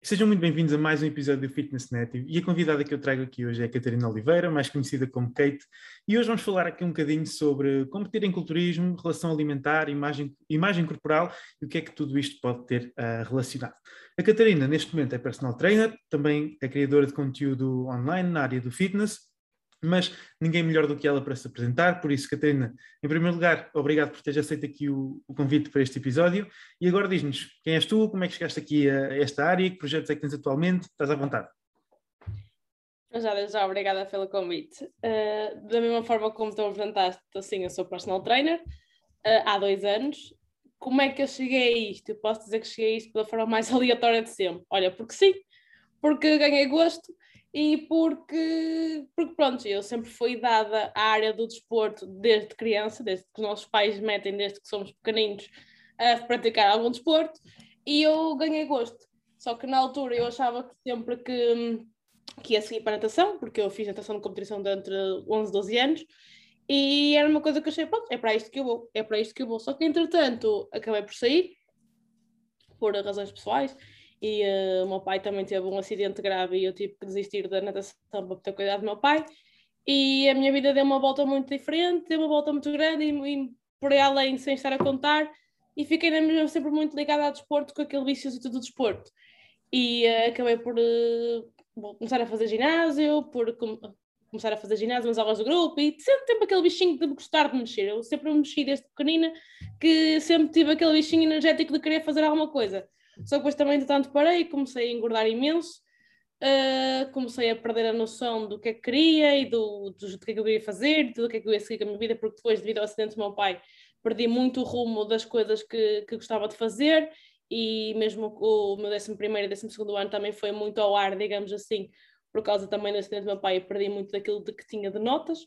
Sejam muito bem-vindos a mais um episódio do Fitness Native. E a convidada que eu trago aqui hoje é a Catarina Oliveira, mais conhecida como Kate, e hoje vamos falar aqui um bocadinho sobre competir em culturismo, relação alimentar, imagem, imagem corporal e o que é que tudo isto pode ter uh, relacionado. A Catarina, neste momento, é personal trainer, também é criadora de conteúdo online na área do fitness mas ninguém melhor do que ela para se apresentar. Por isso, Catarina, em primeiro lugar, obrigado por teres aceito aqui o, o convite para este episódio. E agora diz-nos quem és tu, como é que chegaste aqui a esta área, que projetos é que tens atualmente, estás à vontade. Já, já, obrigada pelo convite. Uh, da mesma forma como tu apresentaste, assim, eu sou personal trainer uh, há dois anos. Como é que eu cheguei a isto? Eu posso dizer que cheguei a isto pela forma mais aleatória de sempre. Olha, porque sim, porque ganhei gosto e porque, porque pronto, eu sempre fui dada à área do desporto desde criança, desde que os nossos pais metem desde que somos pequeninos a praticar algum desporto e eu ganhei gosto. Só que na altura eu achava que sempre que, que ia seguir para a natação, porque eu fiz natação de competição durante 11, 12 anos, e era uma coisa que eu achei, pronto, é para isto que eu vou, é para isto que eu vou. Só que entretanto acabei por sair, por razões pessoais, e uh, o meu pai também teve um acidente grave e eu tive que desistir da natação para ter cuidado do meu pai. E a minha vida deu uma volta muito diferente, deu uma volta muito grande e, e por aí além, sem estar a contar, e fiquei mesmo sempre muito ligada ao desporto, com aquele vício do desporto. E uh, acabei por uh, começar a fazer ginásio, por com começar a fazer ginásio, umas aulas do grupo, e sempre tive aquele bichinho de gostar de mexer. Eu sempre me mexi desde pequenina, que sempre tive aquele bichinho energético de querer fazer alguma coisa. Só que depois também, entretanto, parei e comecei a engordar imenso. Uh, comecei a perder a noção do que é que queria e do, do, do que é que eu queria fazer, do que é que eu ia seguir com a minha vida, porque depois, devido ao acidente do meu pai, perdi muito o rumo das coisas que, que gostava de fazer e mesmo o meu 11 e 12 ano também foi muito ao ar, digamos assim, por causa também do acidente do meu pai, eu perdi muito daquilo de que tinha de notas.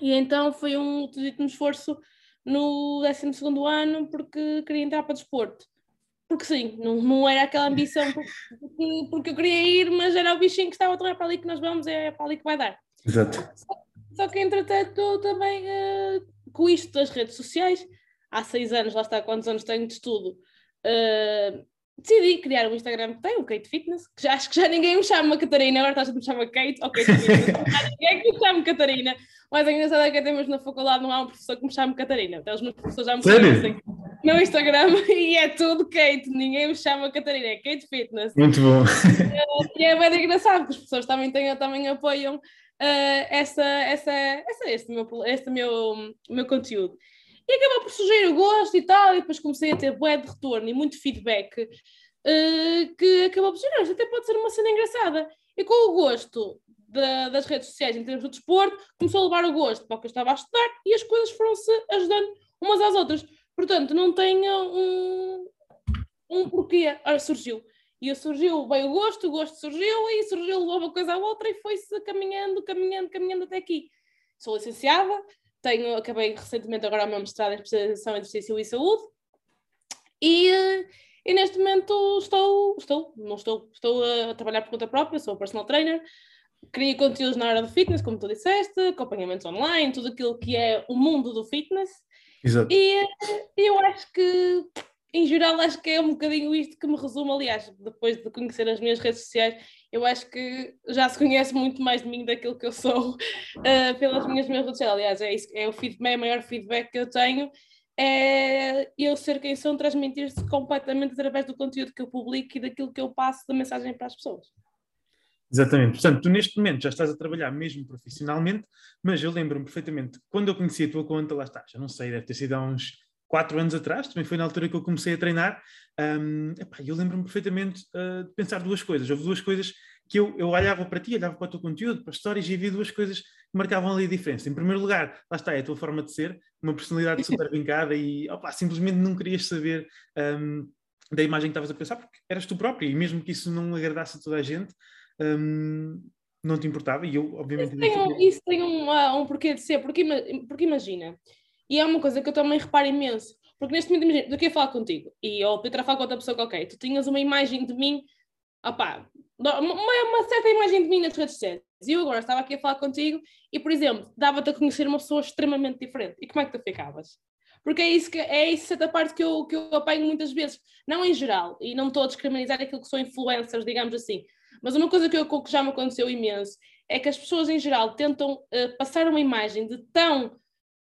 E então foi um legítimo esforço no 12 ano porque queria entrar para desporto porque sim, não, não era aquela ambição porque, porque eu queria ir, mas era o bichinho que estava a tornar para ali que nós vamos, é para ali que vai dar. Exato. Só, só que entretanto também uh, com isto das redes sociais, há seis anos, lá está quantos anos tenho de estudo, uh, decidi criar um Instagram que tem, o Kate Fitness, que já, acho que já ninguém me chama Catarina, agora estás a me chama Kate, ok, ninguém que me chama Catarina, mas a engraçado é que até mesmo na faculdade não há um professor que me chame Catarina, até os meus professores já me conhecem no Instagram e é tudo Kate, ninguém me chama Catarina, é Kate Fitness. Muito bom. e é bem engraçado, porque as pessoas também, têm, também apoiam uh, essa, essa, essa, este, meu, este meu, meu conteúdo. E acabou por surgir o gosto e tal, e depois comecei a ter bué de retorno e muito feedback, uh, que acabou por surgir, isto até pode ser uma cena engraçada. E com o gosto da, das redes sociais em termos do desporto, começou a levar o gosto para o que eu estava a estudar e as coisas foram-se ajudando umas às outras. Portanto, não tenha um, um porquê. Ora, surgiu. E surgiu, veio o gosto, o gosto surgiu e surgiu uma coisa à outra e foi-se caminhando, caminhando, caminhando até aqui. Sou licenciada, tenho, acabei recentemente agora o meu mestrado em especialização em exercício e saúde e, e neste momento estou, estou, não estou, estou a trabalhar por conta própria, sou personal trainer, crio conteúdos na área do fitness, como tu disseste, acompanhamentos online, tudo aquilo que é o mundo do fitness Exato. E eu acho que, em geral, acho que é um bocadinho isto que me resume. Aliás, depois de conhecer as minhas redes sociais, eu acho que já se conhece muito mais de mim daquilo que eu sou uh, pelas minhas, redes sociais. Aliás, é, isso, é o feedback, é o maior feedback que eu tenho. É eu ser quem sou, transmitir-se completamente através do conteúdo que eu publico e daquilo que eu passo da mensagem para as pessoas. Exatamente. Portanto, tu neste momento já estás a trabalhar mesmo profissionalmente, mas eu lembro-me perfeitamente, quando eu conheci a tua conta, lá está, já não sei, deve ter sido há uns quatro anos atrás, também foi na altura que eu comecei a treinar, um, epá, eu lembro-me perfeitamente uh, de pensar duas coisas. Houve duas coisas que eu, eu olhava para ti, olhava para o teu conteúdo, para as histórias e havia duas coisas que marcavam ali a diferença. Em primeiro lugar, lá está, é a tua forma de ser, uma personalidade super vincada e opa, simplesmente não querias saber um, da imagem que estavas a pensar, porque eras tu próprio e mesmo que isso não agradasse a toda a gente, um, não te importava, e eu, obviamente. Isso tem um, isso tem um, um porquê de ser, porque, porque imagina, e é uma coisa que eu também reparo imenso, porque neste momento, imagina, do que ia falar contigo, e ou Petra falar com outra pessoa que, ok, tu tinhas uma imagem de mim, opá, uma, uma certa imagem de mim nas redes sociais, e eu agora estava aqui a falar contigo, e por exemplo, dava-te a conhecer uma pessoa extremamente diferente, e como é que tu ficavas? porque é isso que é isso a parte que eu, que eu apanho muitas vezes, não em geral, e não estou a discriminar aquilo que são influencers, digamos assim, mas uma coisa que, eu, que já me aconteceu imenso é que as pessoas em geral tentam uh, passar uma imagem de tão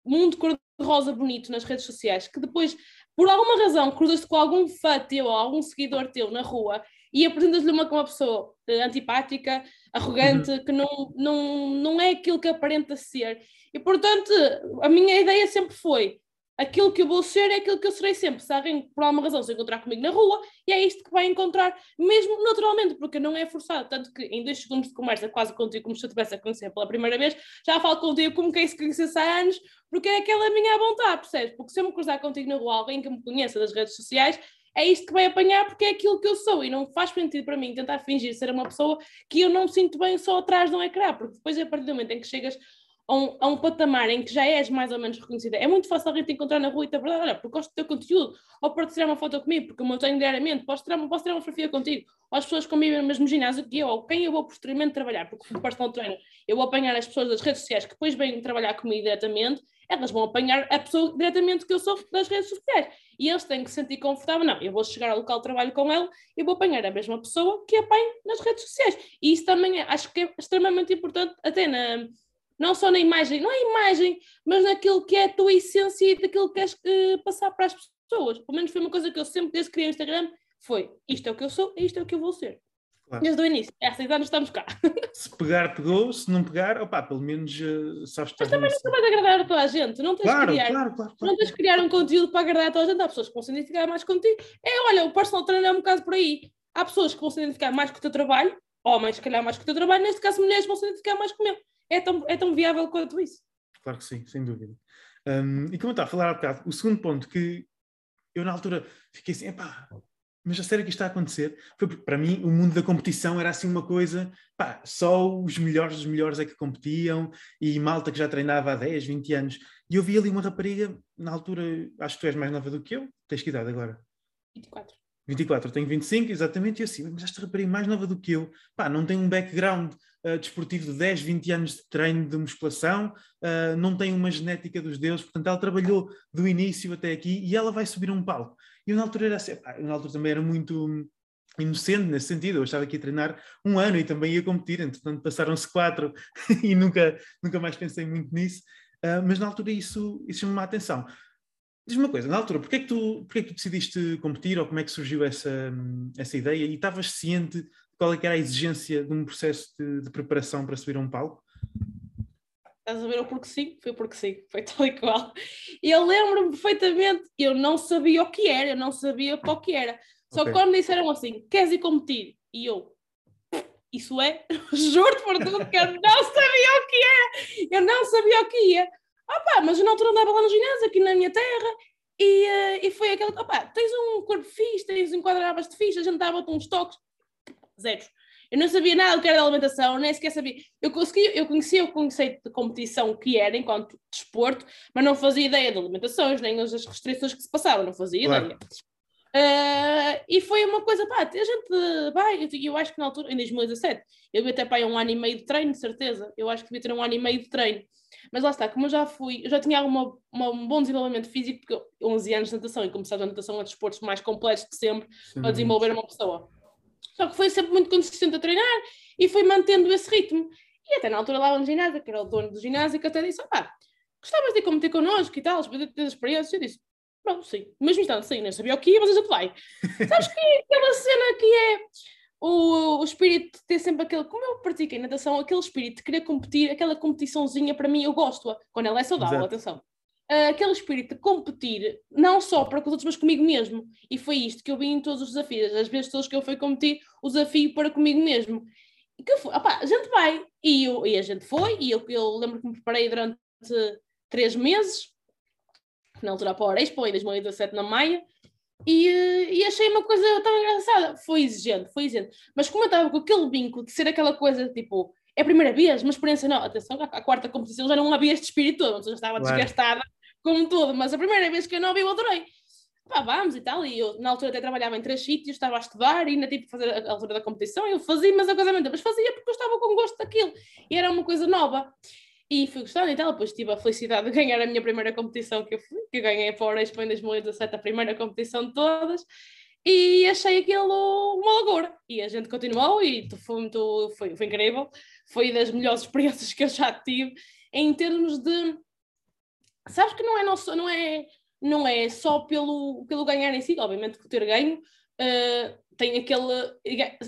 mundo cor-de-rosa bonito nas redes sociais que depois, por alguma razão, cruzas-te com algum fã teu ou algum seguidor teu na rua e apresentas-lhe uma, uma pessoa uh, antipática, arrogante, uhum. que não, não, não é aquilo que aparenta ser. E portanto, a minha ideia sempre foi: aquilo que eu vou ser é aquilo que eu serei sempre. Se alguém, por alguma razão, se encontrar comigo na rua, e é isto que vai encontrar, mesmo naturalmente, porque não é forçado. Tanto que em dois segundos de conversa, quase contigo, como se eu estivesse a conhecer pela primeira vez, já falo contigo como quem se conhecesse há anos, porque é aquela minha vontade, percebes? Porque se eu me cruzar contigo na rua, alguém que me conheça das redes sociais, é isto que vai apanhar porque é aquilo que eu sou e não faz sentido para mim tentar fingir ser uma pessoa que eu não sinto bem só atrás de um ecrã, porque depois a partir do momento em que chegas a um, a um, patamar em que já és mais ou menos reconhecida. É muito fácil alguém te encontrar na rua e te verdade, olha, porque gosto do teu conteúdo, ou para tirar uma foto comigo, porque eu tenho diariamente, posso tirar, posso tirar uma fotografia contigo, ou as pessoas comigo no mesmo ginásio que eu, ou quem eu vou posteriormente trabalhar, porque no personal trainer eu vou apanhar as pessoas das redes sociais que depois vêm trabalhar comigo diretamente, elas vão apanhar a pessoa diretamente que eu sou das redes sociais. E eles têm que se sentir confortável. Não, eu vou chegar ao local de trabalho com ela e vou apanhar a mesma pessoa que apanho nas redes sociais. E isso também é, acho que é extremamente importante, até na, não só na imagem, não é imagem, mas naquilo que é a tua essência e daquilo que queres uh, passar para as pessoas. Pelo menos foi uma coisa que eu sempre, desde que criei o Instagram, foi isto é o que eu sou, isto é o que eu vou ser. Claro. Desde o início, há seis anos estamos cá. Se pegar, pegou, se não pegar, opá, pelo menos uh, sabes Mas também não vais agradar a toda a gente, não tens claro, criar, claro, claro, não tens de criar um conteúdo para agradar a toda a gente, há pessoas que vão se identificar mais contigo. É, olha, o personal trainer é um bocado por aí. Há pessoas que vão se identificar mais com o teu trabalho, homens, se calhar, mais com o teu trabalho, neste caso, mulheres vão se identificar mais com o meu é tão, é tão viável quanto isso. Claro que sim, sem dúvida. Um, e como eu estava a falar há bocado, o segundo ponto que eu na altura fiquei assim, epá, mas a sério que isto está a acontecer? Foi porque para mim o mundo da competição era assim uma coisa, pá, só os melhores dos melhores é que competiam e malta que já treinava há 10, 20 anos. E eu vi ali uma rapariga, na altura, acho que tu és mais nova do que eu, tens que idade agora? 24. 24, eu tenho 25, exatamente, e assim, mas esta rapariga mais nova do que eu, pá, não tem um background uh, desportivo de 10, 20 anos de treino de musculação, uh, não tem uma genética dos deuses, portanto ela trabalhou do início até aqui e ela vai subir um palco. E eu na altura era assim, na altura também era muito inocente nesse sentido, eu estava aqui a treinar um ano e também ia competir, entretanto passaram-se quatro e nunca, nunca mais pensei muito nisso, uh, mas na altura isso, isso chamou-me a atenção. Diz-me uma coisa, na altura, porquê é, que tu, porquê é que tu decidiste competir ou como é que surgiu essa, essa ideia e estavas ciente qual é que era a exigência de um processo de, de preparação para subir a um palco? Estás a ver o porque sim? Foi porque sim, foi tal e qual. E eu lembro-me perfeitamente, eu não sabia o que era, eu não sabia para o que era. Só okay. que quando disseram assim, queres ir competir? E eu, isso é? Juro-te por tudo que eu não sabia o que era. Eu não sabia o que ia. Opa, mas eu na altura andava lá no ginásio, aqui na minha terra, e, uh, e foi aquele, opa, tens um corpo fixe, tens enquadravas de fixe, a gente dava-te uns toques, zeros. Eu não sabia nada do que era da alimentação, nem sequer sabia. Eu, consegui, eu conhecia o conceito de competição que era enquanto desporto, mas não fazia ideia de alimentações, nem as restrições que se passavam, não fazia claro. ideia. Uh, e foi uma coisa, pá, a gente vai, eu, eu acho que na altura, em 2017, eu devia ter pá, um ano e meio de treino, de certeza. Eu acho que devia ter um ano e meio de treino. Mas lá está, como eu já fui, eu já tinha uma, uma, um bom desenvolvimento físico, porque 11 anos de natação, e sabes, a natação é um dos desportos mais completos de sempre Sim. para desenvolver uma pessoa. Só que foi sempre muito consistente a treinar e foi mantendo esse ritmo. E até na altura lá no ginásio, que era o dono do ginásio, que até disse: pá, gostavas de ir competir connosco e tal, de ter experiência? Eu disse: pronto, sim. Mesmo instante, sim, nem sabia o que ia, mas a gente vai. Sabes que aquela cena que é o, o espírito de ter sempre aquele, como eu pratiquei natação, aquele espírito de querer competir, aquela competiçãozinha para mim, eu gosto-a, quando ela é saudável, Exato. atenção. Uh, aquele espírito de competir, não só para com os outros, mas comigo mesmo. E foi isto que eu vi em todos os desafios. As vezes todas que eu fui competir, o desafio para comigo mesmo. E que foi, opa, a gente vai. E, eu, e a gente foi, e eu, eu lembro que me preparei durante três meses, na altura para a Expo, em 2017 na Maia, e, e, achei uma coisa tão engraçada. Foi exigente, foi exigente. Mas como eu estava com aquele vínculo de ser aquela coisa tipo, é a primeira vez, uma experiência não, atenção, a, a quarta competição já não havia este espírito todo, já estava claro. desgastada como tudo, mas a primeira vez que eu não vi, eu adorei. Pá, vamos e tal, e eu na altura até trabalhava em três sítios, estava a estudar e ainda tive que fazer a altura da competição, eu fazia, mas a coisa mas fazia porque eu estava com gosto daquilo, e era uma coisa nova. E fui gostando e tal, depois tive a felicidade de ganhar a minha primeira competição que eu fui, que eu ganhei para o Expo em 2017, a primeira competição de todas, e achei aquilo uma loucura. E a gente continuou e foi, muito, foi, foi incrível, foi das melhores experiências que eu já tive em termos de. Sabes que não é, nosso, não é, não é só pelo, pelo ganhar em si, obviamente que ter ganho. Uh, tem aquele,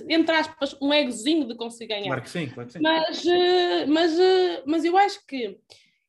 entre aspas, um egozinho de conseguir ganhar. Claro que sim, claro que sim. Mas, eh, mas, eh, mas eu acho que,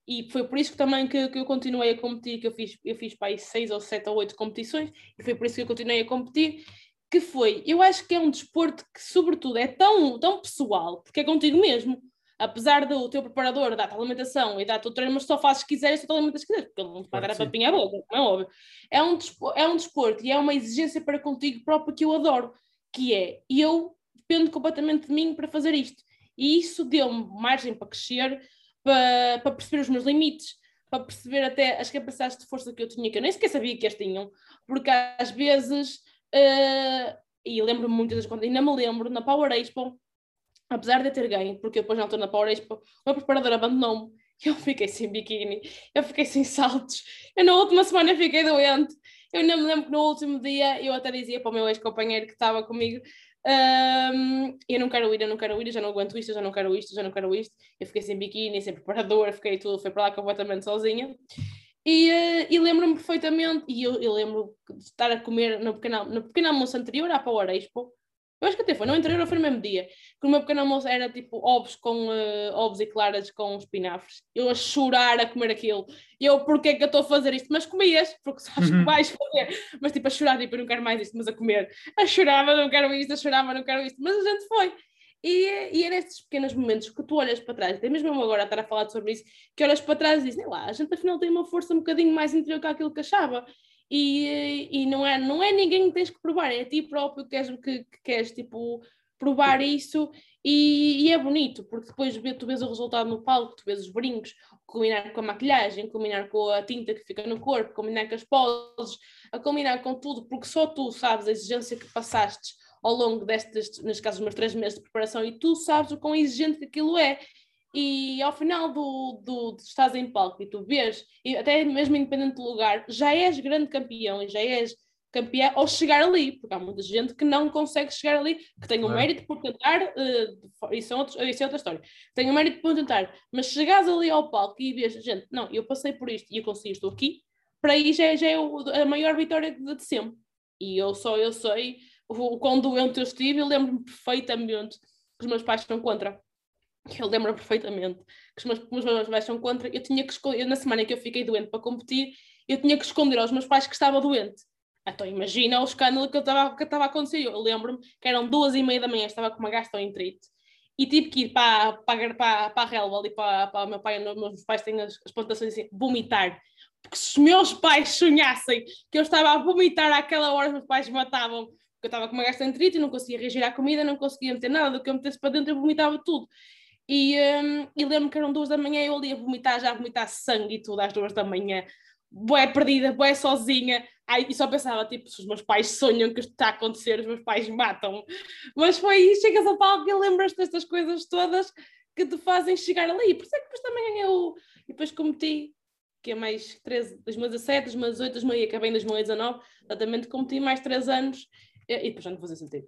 e foi por isso que também que, que eu continuei a competir, que eu fiz, eu fiz para aí seis ou sete ou oito competições, e foi por isso que eu continuei a competir, que foi, eu acho que é um desporto que, sobretudo, é tão, tão pessoal, porque é contigo mesmo apesar do teu preparador dar-te alimentação e dar-te o treino, mas só fazes se quiseres, só te alimentas se quiseres, porque ele não te vai dar a papinha à boca, não é óbvio. É um, desporto, é um desporto e é uma exigência para contigo próprio que eu adoro, que é, eu dependo completamente de mim para fazer isto. E isso deu-me margem para crescer, para, para perceber os meus limites, para perceber até as capacidades de força que eu tinha, que eu nem sequer sabia que as tinham, porque às vezes, uh, e lembro-me muitas vezes, quando ainda me lembro, na Power Expo, apesar de ter ganho, porque depois na altura na Power Expo, o meu preparador abandonou-me, eu fiquei sem biquíni, eu fiquei sem saltos, eu na última semana fiquei doente, eu ainda me lembro que no último dia eu até dizia para o meu ex-companheiro que estava comigo, um, eu não quero ir, eu não quero ir, eu já não aguento isto, eu já não quero isto, eu já não quero isto, eu fiquei sem biquíni, sem preparador, fiquei tudo, foi para lá completamente sozinha, e, uh, e lembro-me perfeitamente, e eu, eu, lembro de estar a comer no pequeno, no pequeno almoço anterior à Power Expo, eu acho que até foi no anterior ou foi no mesmo dia. Que o meu pequeno almoço era tipo ovos com uh, ovos e claras com espinafres. Eu a chorar a comer aquilo. Eu, porquê é que eu estou a fazer isto? Mas comias, porque sabes que uhum. vais fazer. Mas tipo a chorar, tipo, eu não quero mais isto, mas a comer. A chorava, não quero isto, a chorava, não quero isto. Mas a gente foi. E, e é nestes pequenos momentos que tu olhas para trás, até mesmo eu agora a estar a falar sobre isso, que olhas para trás e dizes, lá, a gente afinal tem uma força um bocadinho mais interior que aquilo que achava. E, e não, é, não é ninguém que tens que provar, é a ti próprio que queres, que, que queres tipo, provar isso. E, e, é bonito, porque depois tu vês o resultado no palco, tu vês os brincos, combinar com a maquilhagem, combinar com a tinta que fica no corpo, combinar com as poses, a combinar com tudo, porque só tu sabes a exigência que passaste ao longo destes, neste caso, meus três meses de preparação, e tu sabes o quão exigente que aquilo é e ao final do, do, do estás em palco e tu vês, e até mesmo independente do lugar, já és grande campeão e já és campeão ao chegar ali, porque há muita gente que não consegue chegar ali, que tem o é. mérito por tentar, uh, isso, é outro, isso é outra história, tem o mérito por tentar, mas chegares ali ao palco e vês, gente, não, eu passei por isto e eu consegui, estou aqui, para aí já, já é o, a maior vitória de, de sempre. E eu só, eu sei o, quão doente eu estive, eu lembro-me perfeitamente que os meus pais estão contra eu lembro perfeitamente que os meus, os meus pais são contra, eu tinha que esconder, na semana que eu fiquei doente para competir, eu tinha que esconder aos meus pais que estava doente. Então imagina o escândalo que estava que a acontecer. Eu lembro-me que eram duas e meia da manhã, estava com uma gastroenterite e tive que ir para, para, para, para a relva ali para, para o meu pai, meus pais têm as, as plantações assim, vomitar. Porque se os meus pais sonhassem que eu estava a vomitar àquela hora, os meus pais matavam. Porque eu estava com uma gastroenterite e não conseguia reagir à comida, não conseguia meter nada do que eu metesse para dentro, eu vomitava tudo. E, um, e lembro que eram duas da manhã, eu ali a vomitar, já a vomitar sangue e tudo às duas da manhã, boé perdida, boé sozinha. Ai, e só pensava, tipo, se os meus pais sonham que isto está a acontecer, os meus pais matam. Mas foi aí, chegas a palco e lembras-te destas coisas todas que te fazem chegar ali. Por isso é que depois também o. E depois cometi, que é mais 13, 2017, 2018, 2000 e acabei em 2019, exatamente cometi mais 3 anos e, e depois já não fazia sentido.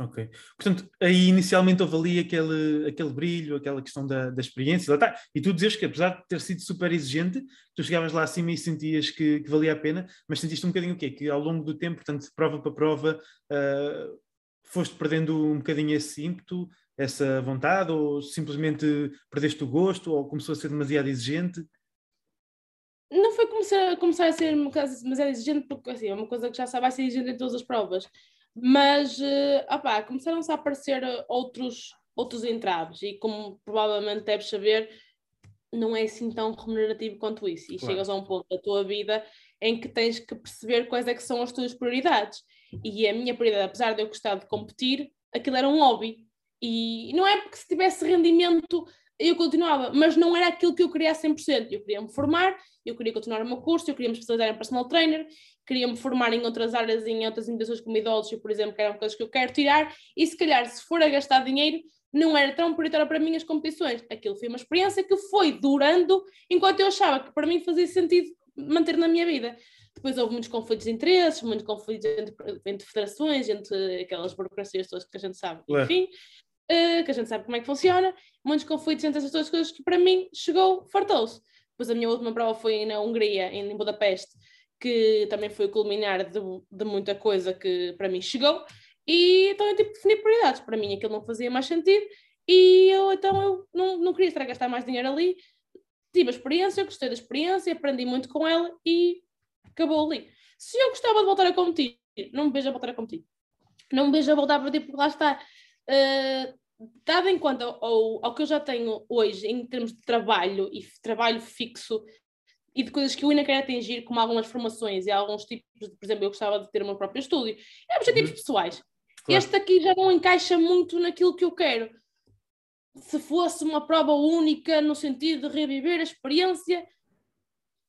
Ok. Portanto, aí inicialmente houve ali aquele, aquele brilho, aquela questão da, da experiência, lá está. E tu dizes que apesar de ter sido super exigente, tu chegavas lá acima e sentias que, que valia a pena, mas sentiste um bocadinho o quê? Que ao longo do tempo, portanto, de prova para prova, uh, foste perdendo um bocadinho esse ímpeto, essa vontade, ou simplesmente perdeste o gosto, ou começou a ser demasiado exigente? Não foi começar, começar a ser demasiado exigente, porque assim, é uma coisa que já sabe, vai ser exigente em todas as provas mas uh, começaram-se a aparecer outros, outros entraves e como provavelmente deves saber, não é assim tão remunerativo quanto isso. E claro. chegas a um ponto da tua vida em que tens que perceber quais é que são as tuas prioridades. E a minha prioridade, apesar de eu gostar de competir, aquilo era um hobby. E não é porque se tivesse rendimento eu continuava, mas não era aquilo que eu queria a 100%. Eu queria me formar, eu queria continuar o meu curso, eu queria me especializar em personal trainer, queria me formar em outras áreas, em outras indústrias como idosos, por exemplo, que eram coisas que eu quero tirar, e se calhar, se for a gastar dinheiro, não era tão prioritário para mim as competições. Aquilo foi uma experiência que foi durando enquanto eu achava que para mim fazia sentido manter na minha vida. Depois houve muitos conflitos de interesses, muitos conflitos entre, entre federações, entre aquelas burocracias todas que a gente sabe, enfim, uh, que a gente sabe como é que funciona, muitos conflitos entre essas duas coisas que para mim chegou, fartou-se. Depois a minha última prova foi na Hungria, em Budapeste, que também foi culminar de, de muita coisa que para mim chegou, e então eu tive que definir prioridades. Para mim aquilo não fazia mais sentido, e eu então eu não, não queria estar a gastar mais dinheiro ali. Tive a experiência, gostei da experiência, aprendi muito com ela e acabou ali. Se eu gostava de voltar a competir, não me vejo a voltar a competir. Não me vejo a voltar a competir porque lá está. Uh, dado em conta ao, ao que eu já tenho hoje em termos de trabalho e trabalho fixo e de coisas que eu ainda quero atingir, como algumas formações e alguns tipos, de, por exemplo, eu gostava de ter o meu próprio estúdio, é objetivos uhum. pessoais. Claro. Este aqui já não encaixa muito naquilo que eu quero. Se fosse uma prova única no sentido de reviver a experiência,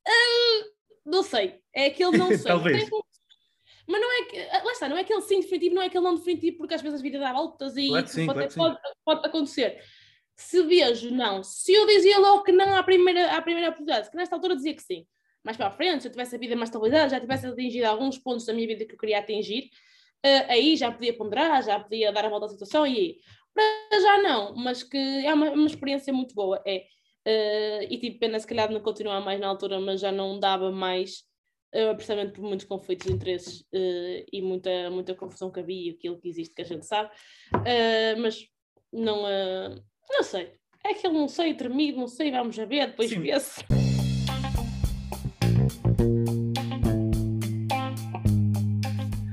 uh, não sei. É aquele não sei. Talvez. Mas não é que, ah, lá está, não é aquele sim definitivo, não é aquele não definitivo, porque às vezes a vida dá voltas e claro sim, pode, claro pode, pode, acontecer. Se vejo, não. Se eu dizia logo que não à primeira, à primeira oportunidade, que nesta altura dizia que sim. Mais para a frente, se eu tivesse a vida mais estabilizada, já tivesse atingido alguns pontos da minha vida que eu queria atingir, uh, aí já podia ponderar, já podia dar a volta à situação e aí. Para já não, mas que é uma, uma experiência muito boa. É. Uh, e tive pena se calhar de não continuar mais na altura, mas já não dava mais precisamente por muitos conflitos de interesses uh, e muita, muita confusão que havia e aquilo que existe que a gente sabe, uh, mas não, uh, não sei. É que eu não sei, tremido, não sei, vamos a ver, depois vê-se.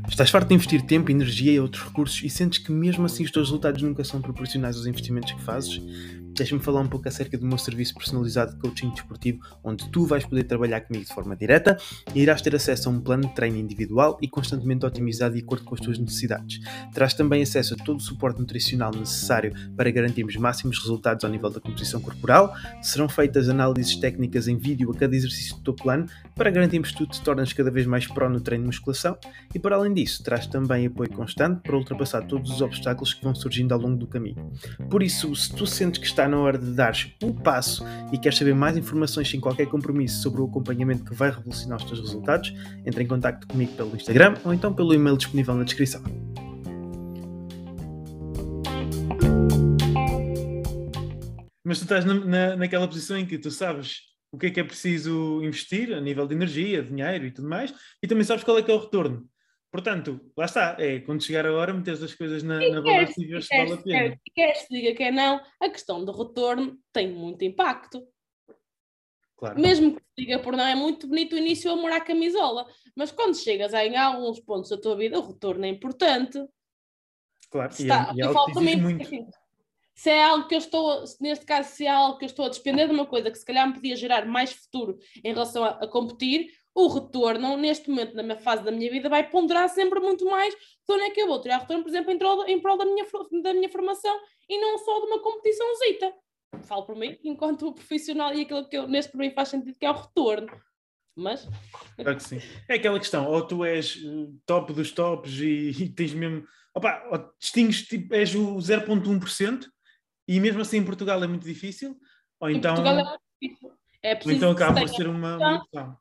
Estás farto de investir tempo, energia e outros recursos e sentes que mesmo assim os teus resultados nunca são proporcionais aos investimentos que fazes? Deixa-me falar um pouco acerca do meu serviço personalizado de coaching desportivo, onde tu vais poder trabalhar comigo de forma direta e irás ter acesso a um plano de treino individual e constantemente otimizado de acordo com as tuas necessidades. Terás também acesso a todo o suporte nutricional necessário para garantirmos máximos resultados ao nível da composição corporal. Serão feitas análises técnicas em vídeo a cada exercício do teu plano para garantirmos que tu te tornas cada vez mais pró no treino de musculação e, para além disso, terás também apoio constante para ultrapassar todos os obstáculos que vão surgindo ao longo do caminho. Por isso, se tu sentes que na hora de dares um passo e queres saber mais informações sem qualquer compromisso sobre o acompanhamento que vai revolucionar os teus resultados, entre em contato comigo pelo Instagram ou então pelo e-mail disponível na descrição. Mas tu estás na, na, naquela posição em que tu sabes o que é que é preciso investir a nível de energia, dinheiro e tudo mais, e também sabes qual é que é o retorno. Portanto, lá está, é quando chegar a hora, meteres as coisas na, na balança e ver se vale a pena. Quer, quer se diga que é não, a questão do retorno tem muito impacto. Claro. Mesmo que se diga por não, é muito bonito o início o amor à camisola, mas quando chegas em alguns pontos da tua vida, o retorno é importante. Claro, e, está, é, e é algo que muito. Assim, se é algo que eu estou, neste caso, se é algo que eu estou a despender de uma coisa que se calhar me podia gerar mais futuro em relação a, a competir, o retorno, neste momento, na minha fase da minha vida, vai ponderar sempre muito mais de onde é que eu vou tirar retorno, por exemplo, em prol, em prol da, minha, da minha formação e não só de uma competiçãozita. Falo por mim, enquanto profissional, e aquilo que eu, neste para mim faz sentido, que é o retorno. Mas. Claro que sim. É aquela questão, ou tu és eh, top dos tops e, e tens mesmo. Opa, ou distingues, tipo, és o 0,1% e mesmo assim em Portugal é muito difícil, ou então. Portugal é muito difícil. É ou então acaba por ser uma, uma opção.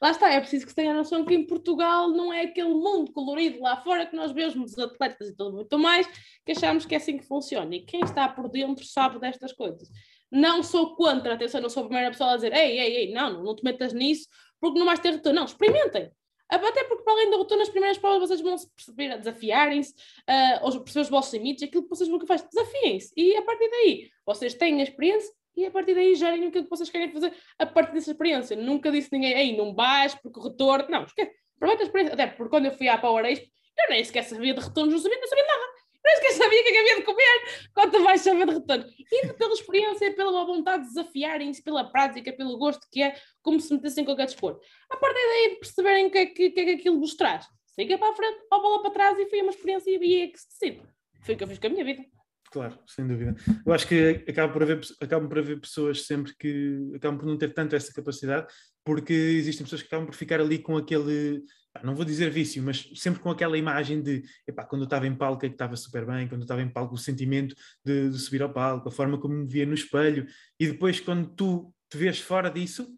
Lá está, é preciso que se tenha a noção que em Portugal não é aquele mundo colorido lá fora que nós vemos os atletas e tudo muito mais, que achamos que é assim que funciona. E quem está por dentro sabe destas coisas. Não sou contra, atenção, não sou a primeira pessoa a dizer ei, ei, ei, não, não te metas nisso porque não vais ter retorno. Não, experimentem. Até porque, para além do retorno, nas primeiras provas vocês vão se perceber a desafiarem-se, uh, ou perceber os vossos limites, aquilo que vocês nunca fazem, desafiem-se. E a partir daí, vocês têm a experiência e a partir daí gerem o que vocês querem fazer a partir dessa experiência. Nunca disse ninguém, ei, não vais porque o retorno. Não, esquece. Aproveita a experiência. Até porque quando eu fui à Power Expo, eu nem sequer sabia de retornos, não sabia, não sabia nada. Nem sequer sabia o que é havia de comer. Quanto vais saber de retorno? E pela experiência, pela vontade de desafiarem-se, pela prática, pelo gosto que é, como se metessem em qualquer desporto. A partir daí de perceberem o que é que, que, é que aquilo vos traz. Siga para a frente, ou bola para trás e foi uma experiência e é que se decide. Foi o que eu fiz com a minha vida. Claro, sem dúvida. Eu acho que acabo por haver, acabam por haver pessoas sempre que acabam por não ter tanto essa capacidade, porque existem pessoas que acabam por ficar ali com aquele, não vou dizer vício, mas sempre com aquela imagem de, epá, quando eu estava em palco é que estava super bem, quando eu estava em palco o sentimento de, de, subir ao palco, a forma como me via no espelho, e depois quando tu te vês fora disso,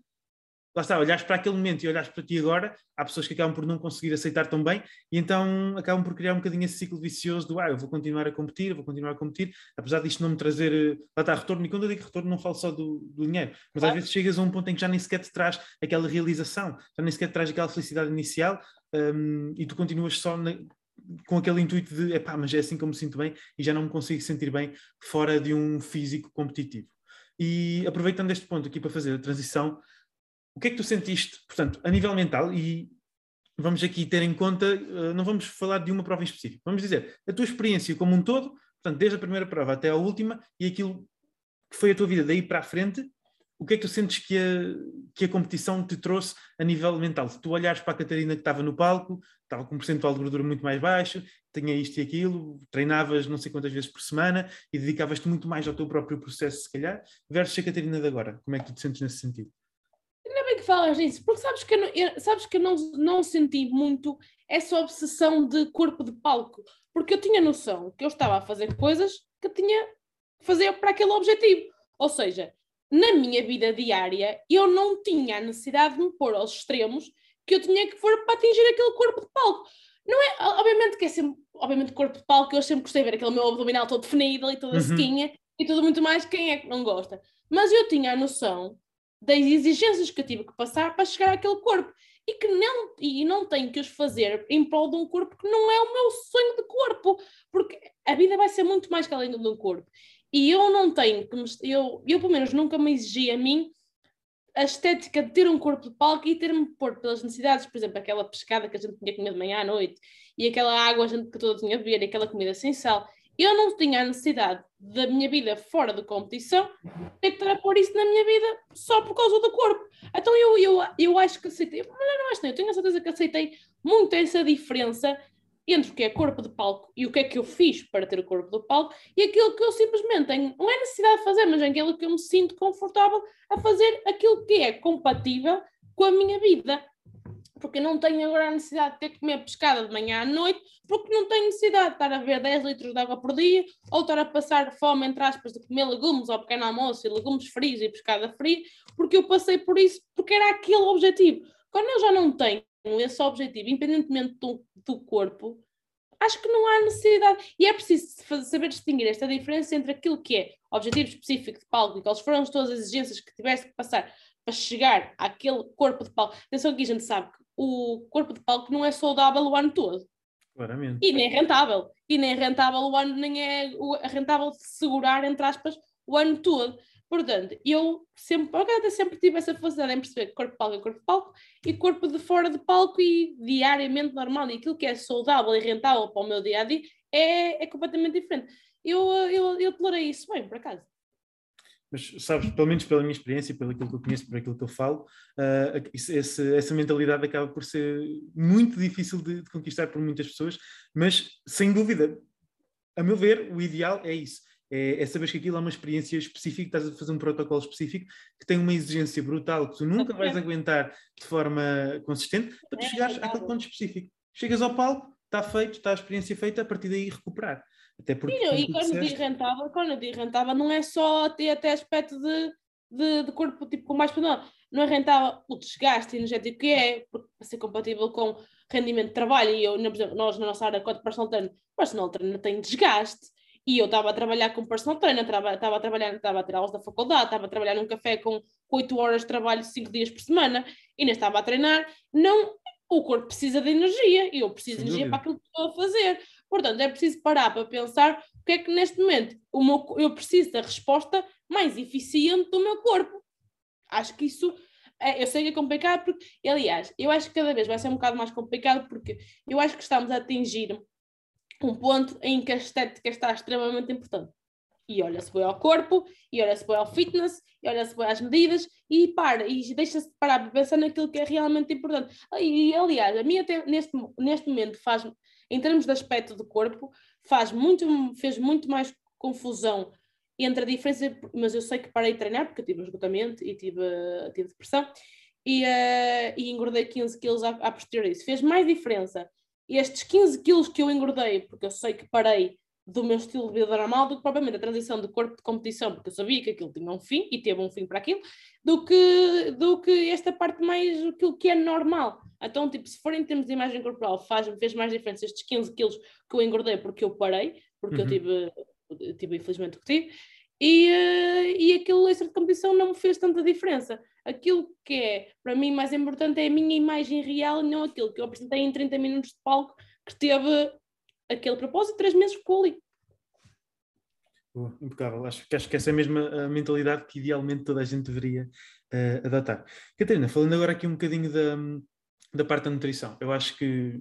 lá está, olhares para aquele momento e olhares para ti agora, há pessoas que acabam por não conseguir aceitar tão bem e então acabam por criar um bocadinho esse ciclo vicioso do ah, eu vou continuar a competir, eu vou continuar a competir, apesar disto não me trazer, eh, lá está, retorno, e quando eu digo retorno não falo só do, do dinheiro, mas às vezes chegas a um ponto em que já nem sequer te traz aquela realização, já nem sequer te traz aquela felicidade inicial um, e tu continuas só na, com aquele intuito de, epá, mas é assim como me sinto bem e já não me consigo sentir bem fora de um físico competitivo. E aproveitando este ponto aqui para fazer a transição, o que é que tu sentiste, portanto, a nível mental, e vamos aqui ter em conta, uh, não vamos falar de uma prova em específico, vamos dizer a tua experiência como um todo, portanto, desde a primeira prova até a última, e aquilo que foi a tua vida daí para a frente, o que é que tu sentes que a, que a competição te trouxe a nível mental? Se tu olhares para a Catarina que estava no palco, estava com um percentual de gordura muito mais baixo, tinha isto e aquilo, treinavas não sei quantas vezes por semana e dedicavas-te muito mais ao teu próprio processo, se calhar, versus a Catarina de agora. Como é que tu te sentes nesse sentido? Que falas nisso, porque sabes que, eu não, eu, sabes que eu não, não senti muito essa obsessão de corpo de palco, porque eu tinha noção que eu estava a fazer coisas que tinha que fazer para aquele objetivo. Ou seja, na minha vida diária, eu não tinha a necessidade de me pôr aos extremos que eu tinha que pôr para atingir aquele corpo de palco. Não é, obviamente que é sempre, obviamente corpo de palco, eu sempre gostei de ver aquele meu abdominal todo definido e toda uhum. sequinha e tudo muito mais, quem é que não gosta? Mas eu tinha a noção das exigências que eu tive que passar para chegar àquele corpo e que não, e não tenho que os fazer em prol de um corpo que não é o meu sonho de corpo, porque a vida vai ser muito mais que além de um corpo. E eu não tenho que me, eu, eu pelo menos nunca me exigi a mim a estética de ter um corpo de palco e ter-me pôr pelas necessidades, por exemplo, aquela pescada que a gente tinha comer de manhã à noite e aquela água a gente que toda tinha a beber e aquela comida sem sal. Eu não tinha a necessidade da minha vida fora de competição ter que estar a pôr isso na minha vida só por causa do corpo. Então eu, eu, eu acho que aceitei, mas não acho, eu tenho a certeza que aceitei muito essa diferença entre o que é corpo de palco e o que é que eu fiz para ter o corpo do palco e aquilo que eu simplesmente tenho, não é necessidade de fazer, mas é aquilo que eu me sinto confortável a fazer aquilo que é compatível com a minha vida. Porque não tenho agora a necessidade de ter que comer pescada de manhã à noite, porque não tenho necessidade de estar a ver 10 litros de água por dia, ou estar a passar fome, entre aspas, de comer legumes ao pequeno almoço e legumes frios e pescada fria, porque eu passei por isso, porque era aquele objetivo. Quando eu já não tenho esse objetivo, independentemente do, do corpo, acho que não há necessidade. E é preciso saber distinguir esta diferença entre aquilo que é objetivo específico de palco e quais foram todas as exigências que tivesse que passar para chegar àquele corpo de palco. Atenção que a gente sabe que o corpo de palco não é saudável o ano todo. Claramente. E nem é rentável. E nem é rentável o ano, nem é rentável de segurar, entre aspas, o ano todo. Portanto, eu sempre, eu sempre tive essa facilidade em perceber corpo de palco é corpo de palco e corpo de fora de palco e diariamente normal. E aquilo que é saudável e rentável para o meu dia a dia é, é completamente diferente. Eu, eu, eu tolerei isso bem, por acaso. Mas sabes, pelo menos pela minha experiência, pelo aquilo que eu conheço, por aquilo que eu falo, uh, esse, essa mentalidade acaba por ser muito difícil de, de conquistar por muitas pessoas, mas sem dúvida, a meu ver, o ideal é isso é, é saber que aquilo é uma experiência específica, estás a fazer um protocolo específico que tem uma exigência brutal que tu nunca vais aguentar de forma consistente para tu é, chegares àquele ponto específico. Chegas ao palco, está feito, está a experiência feita, a partir daí recuperar. Até porque, Sim, e quando disseste... digo rentável, quando digo rentável, não é só ter até aspecto de, de, de corpo tipo, com mais não, não é rentável o desgaste energético que é, porque para ser compatível com rendimento de trabalho, e eu, por exemplo, nós na nossa área, quanto personal trainer, personal trainer tem desgaste, e eu estava a trabalhar com personal trainer, estava a trabalhar, estava a ter aulas da faculdade, estava a trabalhar num café com 8 horas de trabalho 5 dias por semana, e ainda estava a treinar. Não, o corpo precisa de energia, e eu preciso Sem de energia dúvida. para aquilo que estou a fazer. Portanto, é preciso parar para pensar o que é que neste momento meu, eu preciso da resposta mais eficiente do meu corpo. Acho que isso é, eu sei que é complicado, porque, aliás, eu acho que cada vez vai ser um bocado mais complicado, porque eu acho que estamos a atingir um ponto em que a estética está extremamente importante. E olha-se bem ao corpo, e olha-se bem ao fitness, e olha-se bem às medidas, e para, e deixa-se parar para pensar naquilo que é realmente importante. E, aliás, a mim até neste, neste momento faz, em termos de aspecto do corpo, faz muito, fez muito mais confusão entre a diferença, mas eu sei que parei de treinar porque eu tive esgotamento e tive, tive depressão, e, uh, e engordei 15 quilos a, a posterior disso. Fez mais diferença estes 15 quilos que eu engordei, porque eu sei que parei do meu estilo de vida normal, do que propriamente a transição de corpo de competição, porque eu sabia que aquilo tinha um fim e teve um fim para aquilo, do que, do que esta parte mais aquilo que é normal. Então, tipo, se for em termos de imagem corporal, faz, fez mais diferença estes 15 quilos que eu engordei porque eu parei, porque uhum. eu tive, tive, infelizmente, o que tive, e, uh, e aquele extra de competição não me fez tanta diferença. Aquilo que é, para mim, mais importante é a minha imagem real e não aquilo que eu apresentei em 30 minutos de palco que teve aquele propósito, três meses ficou ali. Oh, impecável, acho, acho que essa é mesmo a mentalidade que idealmente toda a gente deveria uh, adotar. Catarina, falando agora aqui um bocadinho da, da parte da nutrição, eu acho que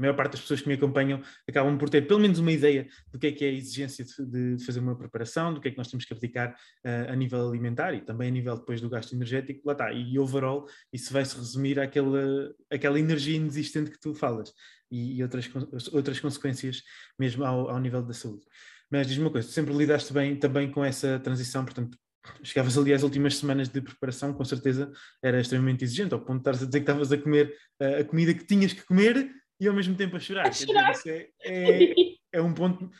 a maior parte das pessoas que me acompanham acabam por ter pelo menos uma ideia do que é que é a exigência de, de fazer uma preparação, do que é que nós temos que aplicar uh, a nível alimentar e também a nível depois do gasto energético, lá está, e overall isso vai se resumir àquela, àquela energia inexistente que tu falas e, e outras, outras consequências mesmo ao, ao nível da saúde. Mas diz-me uma coisa, tu sempre lidaste bem também com essa transição, portanto, chegavas ali às últimas semanas de preparação, com certeza era extremamente exigente, ao ponto de estares a dizer que estavas a comer uh, a comida que tinhas que comer e ao mesmo tempo a chorar. A chorar. Dizer, é, é, é, um ponto.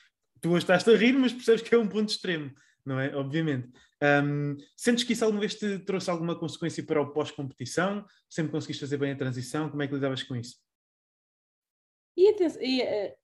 Tu estás a rir, mas percebes que é um ponto extremo, não é? Obviamente. Um, sentes que isso alguma vez te trouxe alguma consequência para o pós-competição? Sempre conseguiste fazer bem a transição? Como é que lidavas com isso? E, e uh,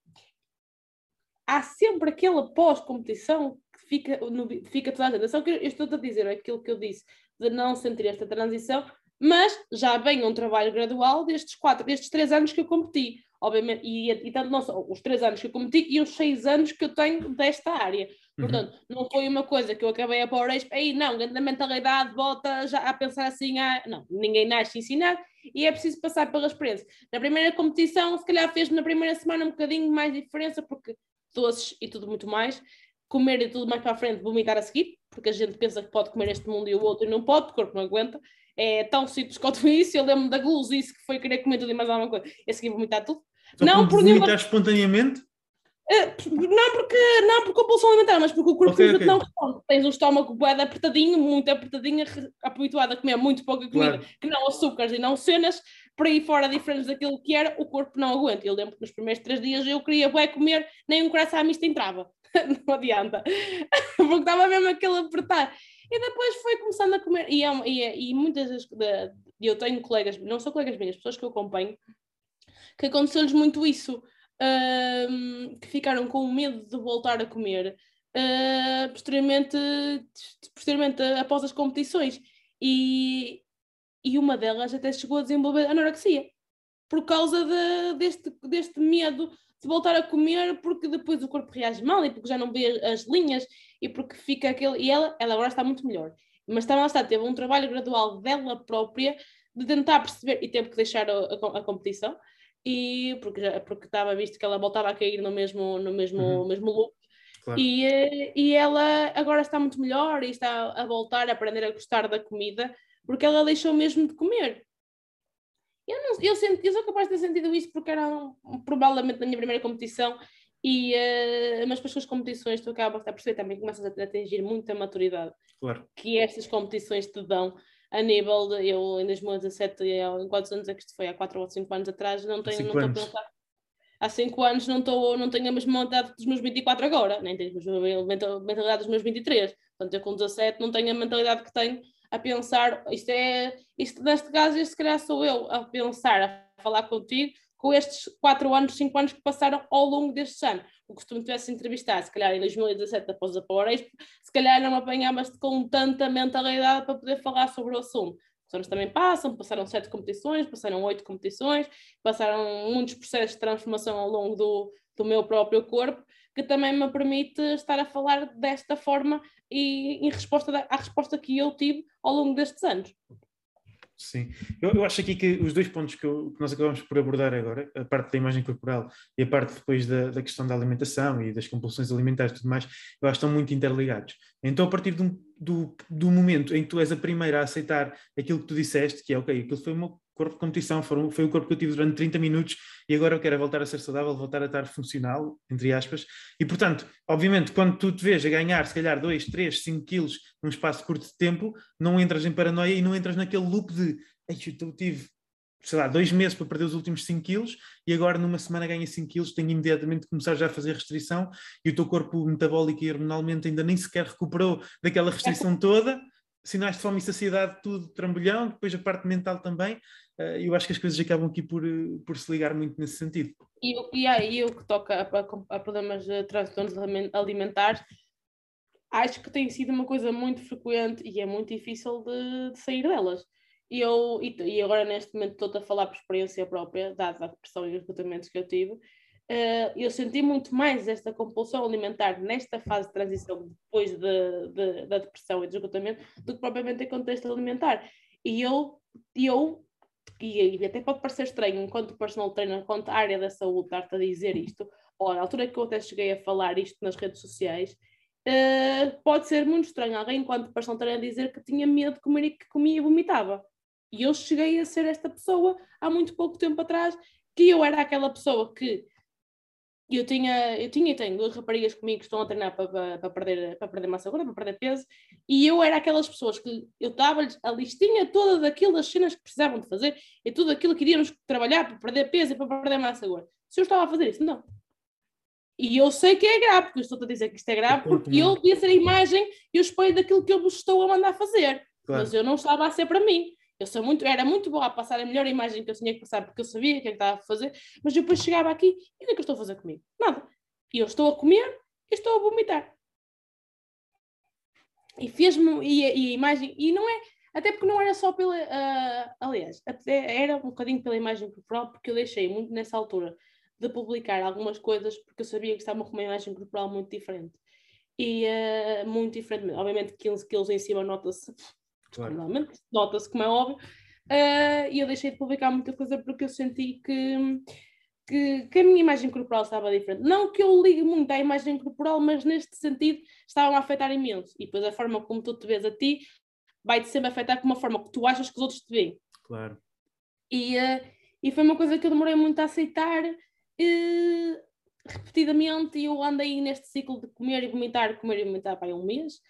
há sempre aquela pós-competição que fica, no, fica toda a atenção. Que eu estou a dizer aquilo que eu disse de não sentir esta transição, mas já vem um trabalho gradual destes quatro, destes três anos que eu competi obviamente, e, e tanto não só os três anos que eu cometi e os seis anos que eu tenho desta área. Uhum. Portanto, uhum. não foi uma coisa que eu acabei a pôr aí não, na mentalidade volta já a pensar assim, ah, não, ninguém nasce ensinar e é preciso passar pela experiência. Na primeira competição, se calhar fez na primeira semana um bocadinho mais diferença, porque doces e tudo muito mais, comer e tudo mais para a frente, vomitar a seguir, porque a gente pensa que pode comer este mundo e o outro e não pode, o corpo não aguenta. É tão simples quanto isso. Eu lembro da glusice que foi querer comer tudo e mais alguma coisa. Eu segui vomitar tudo. Só não por vomitar espontaneamente? Uh, não porque não por compulsão alimentar, mas porque o corpo okay, okay. não responde. Tens um estômago bué apertadinho, muito apertadinho, habituado a comer muito pouca comida, claro. que não açúcares e não cenas, por aí fora diferentes daquilo que era, o corpo não aguenta. Eu lembro que nos primeiros três dias eu queria bué comer, nem um coração mista entrava. não adianta. porque estava mesmo aquele apertar. E depois foi começando a comer, e, é e, e muitas vezes, eu tenho colegas, não são colegas minhas, pessoas que eu acompanho, que aconteceu-lhes muito isso, uh, que ficaram com medo de voltar a comer uh, posteriormente, posteriormente após as competições. E, e uma delas até chegou a desenvolver anorexia por causa de, deste, deste medo de voltar a comer porque depois o corpo reage mal e porque já não vê as linhas e porque fica aquele. E ela, ela agora está muito melhor. Mas também está, teve um trabalho gradual dela própria de tentar perceber e teve que deixar a, a, a competição e porque, já, porque estava visto que ela voltava a cair no mesmo, no mesmo, uhum. mesmo loop. Claro. E, eh, e ela agora está muito melhor e está a voltar a aprender a gostar da comida porque ela deixou mesmo de comer. Eu, não, eu, senti, eu sou capaz de ter sentido isso porque era um, provavelmente na minha primeira competição e, uh, mas depois com as competições tu acabas a perceber também começas a atingir muita maturidade claro. que estas competições te dão a nível de eu em 2017, em quantos anos é que isto foi? Há 4 ou 5 anos atrás, não tenho, não estou a pensar. Há 5 anos não, estou, não tenho a mesma mentalidade dos meus 24 agora, nem tenho a mentalidade dos meus 23. Portanto, eu com 17 não tenho a mentalidade que tenho a pensar, isto é, isto neste caso, este se calhar sou eu a pensar, a falar contigo, com estes 4 anos, 5 anos que passaram ao longo destes anos o se tu me tivesse entrevistado, se calhar em 2017, após a Power Expo, se calhar não me apanhavas com tanta mentalidade para poder falar sobre o assunto. Os anos também passam, passaram sete competições, passaram oito competições, passaram muitos processos de transformação ao longo do, do meu próprio corpo, que também me permite estar a falar desta forma e em resposta à resposta que eu tive ao longo destes anos. Sim, eu, eu, acho aqui que os dois pontos que, eu, que, nós acabamos por abordar agora, a parte da imagem corporal e a parte depois da, da, questão da alimentação e das compulsões alimentares e tudo mais, eu acho que estão muito interligados. Então, a partir do, do, do momento em que tu és a primeira a aceitar aquilo que tu disseste, que é ok, aquilo foi uma corpo de competição, foram, foi o corpo que eu tive durante 30 minutos e agora eu quero voltar a ser saudável, voltar a estar funcional, entre aspas. E portanto, obviamente, quando tu te vês a ganhar se calhar 2, 3, 5 quilos num espaço curto de tempo, não entras em paranoia e não entras naquele loop de eu tive sei lá, dois meses para perder os últimos 5 quilos e agora numa semana ganha 5 quilos, tenho imediatamente de começar já a fazer restrição e o teu corpo metabólico e hormonalmente ainda nem sequer recuperou daquela restrição toda, sinais de fome e saciedade, tudo trambolhão, depois a parte mental também, uh, eu acho que as coisas acabam aqui por, por se ligar muito nesse sentido. E, e aí o que toca a, a, problemas de transtornos alimentares, acho que tem sido uma coisa muito frequente e é muito difícil de, de sair delas e, eu, e, e agora neste momento estou a falar por experiência própria, dada a depressão e os tratamentos que eu tive, eu senti muito mais esta compulsão alimentar nesta fase de transição depois de, de, da depressão e do esgotamento do que propriamente em contexto alimentar. E eu, eu e, e até pode parecer estranho, enquanto personal trainer, enquanto área da saúde, estar-te a dizer isto, ou na altura que eu até cheguei a falar isto nas redes sociais, uh, pode ser muito estranho alguém, enquanto personal trainer, dizer que tinha medo de comer e que comia e vomitava. E eu cheguei a ser esta pessoa há muito pouco tempo atrás, que eu era aquela pessoa que eu tinha, eu tinha e tenho duas raparigas comigo que estão a treinar para, para, para, perder, para perder massa gorda, para perder peso, e eu era aquelas pessoas que eu dava-lhes a listinha toda daquilo das cenas que precisavam de fazer e tudo aquilo que iríamos trabalhar para perder peso e para perder massa gorda. Se eu estava a fazer isso, não. E eu sei que é grave, porque eu estou a dizer que isto é grave, porque eu devia ser a imagem e o espelho daquilo que eu vos estou a mandar fazer. Claro. Mas eu não estava a ser para mim. Eu sou muito, era muito boa a passar a melhor imagem que eu tinha que passar, porque eu sabia o que é que estava a fazer, mas depois chegava aqui e o que é que eu estou a fazer comigo? Nada. E eu estou a comer e estou a vomitar. E fez-me, e, e, a imagem, e não é, até porque não era só pela, uh, aliás, até era um bocadinho pela imagem corporal, porque eu deixei muito nessa altura de publicar algumas coisas, porque eu sabia que estava com uma imagem corporal muito diferente. E uh, muito diferente, obviamente 15 quilos em cima nota-se claro. normalmente, nota-se como é óbvio, uh, e eu deixei de publicar muita coisa porque eu senti que, que, que, a minha imagem corporal estava diferente. Não que eu ligue muito à imagem corporal, mas neste sentido estava a afetar imenso. E depois a forma como tu te vês a ti vai-te sempre afetar com uma forma que tu achas que os outros te veem. Claro. E, uh, e foi uma coisa que eu demorei muito a aceitar. Uh, repetidamente, e eu andei neste ciclo de comer e vomitar, comer e vomitar para um mês,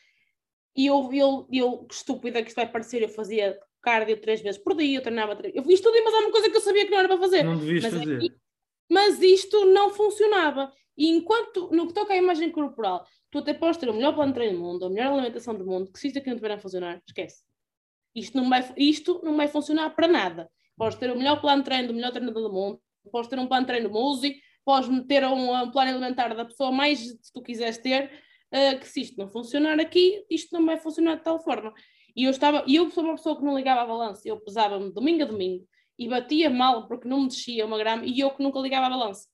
e eu, eu, eu, estúpida que isto vai parecer, eu fazia cardio três vezes por dia, eu treinava três Eu fiz tudo, mas há uma coisa que eu sabia que não era para fazer. Não devias mas fazer. mas isto não funcionava. E enquanto, no que toca à imagem corporal, tu até podes ter o melhor plano de treino do mundo, a melhor alimentação do mundo, que se isto aqui não tiver a funcionar, esquece. Isto não, vai, isto não vai funcionar para nada. Podes ter o melhor plano de treino do melhor treinador do mundo, podes ter um plano de treino do Musi, podes ter um, um plano alimentar da pessoa mais que tu quiseres ter, que se isto não funcionar aqui, isto não vai funcionar de tal forma. E eu estava, e eu sou uma pessoa que não ligava a balança, eu pesava-me domingo a domingo e batia mal porque não me descia uma grama e eu que nunca ligava a balança.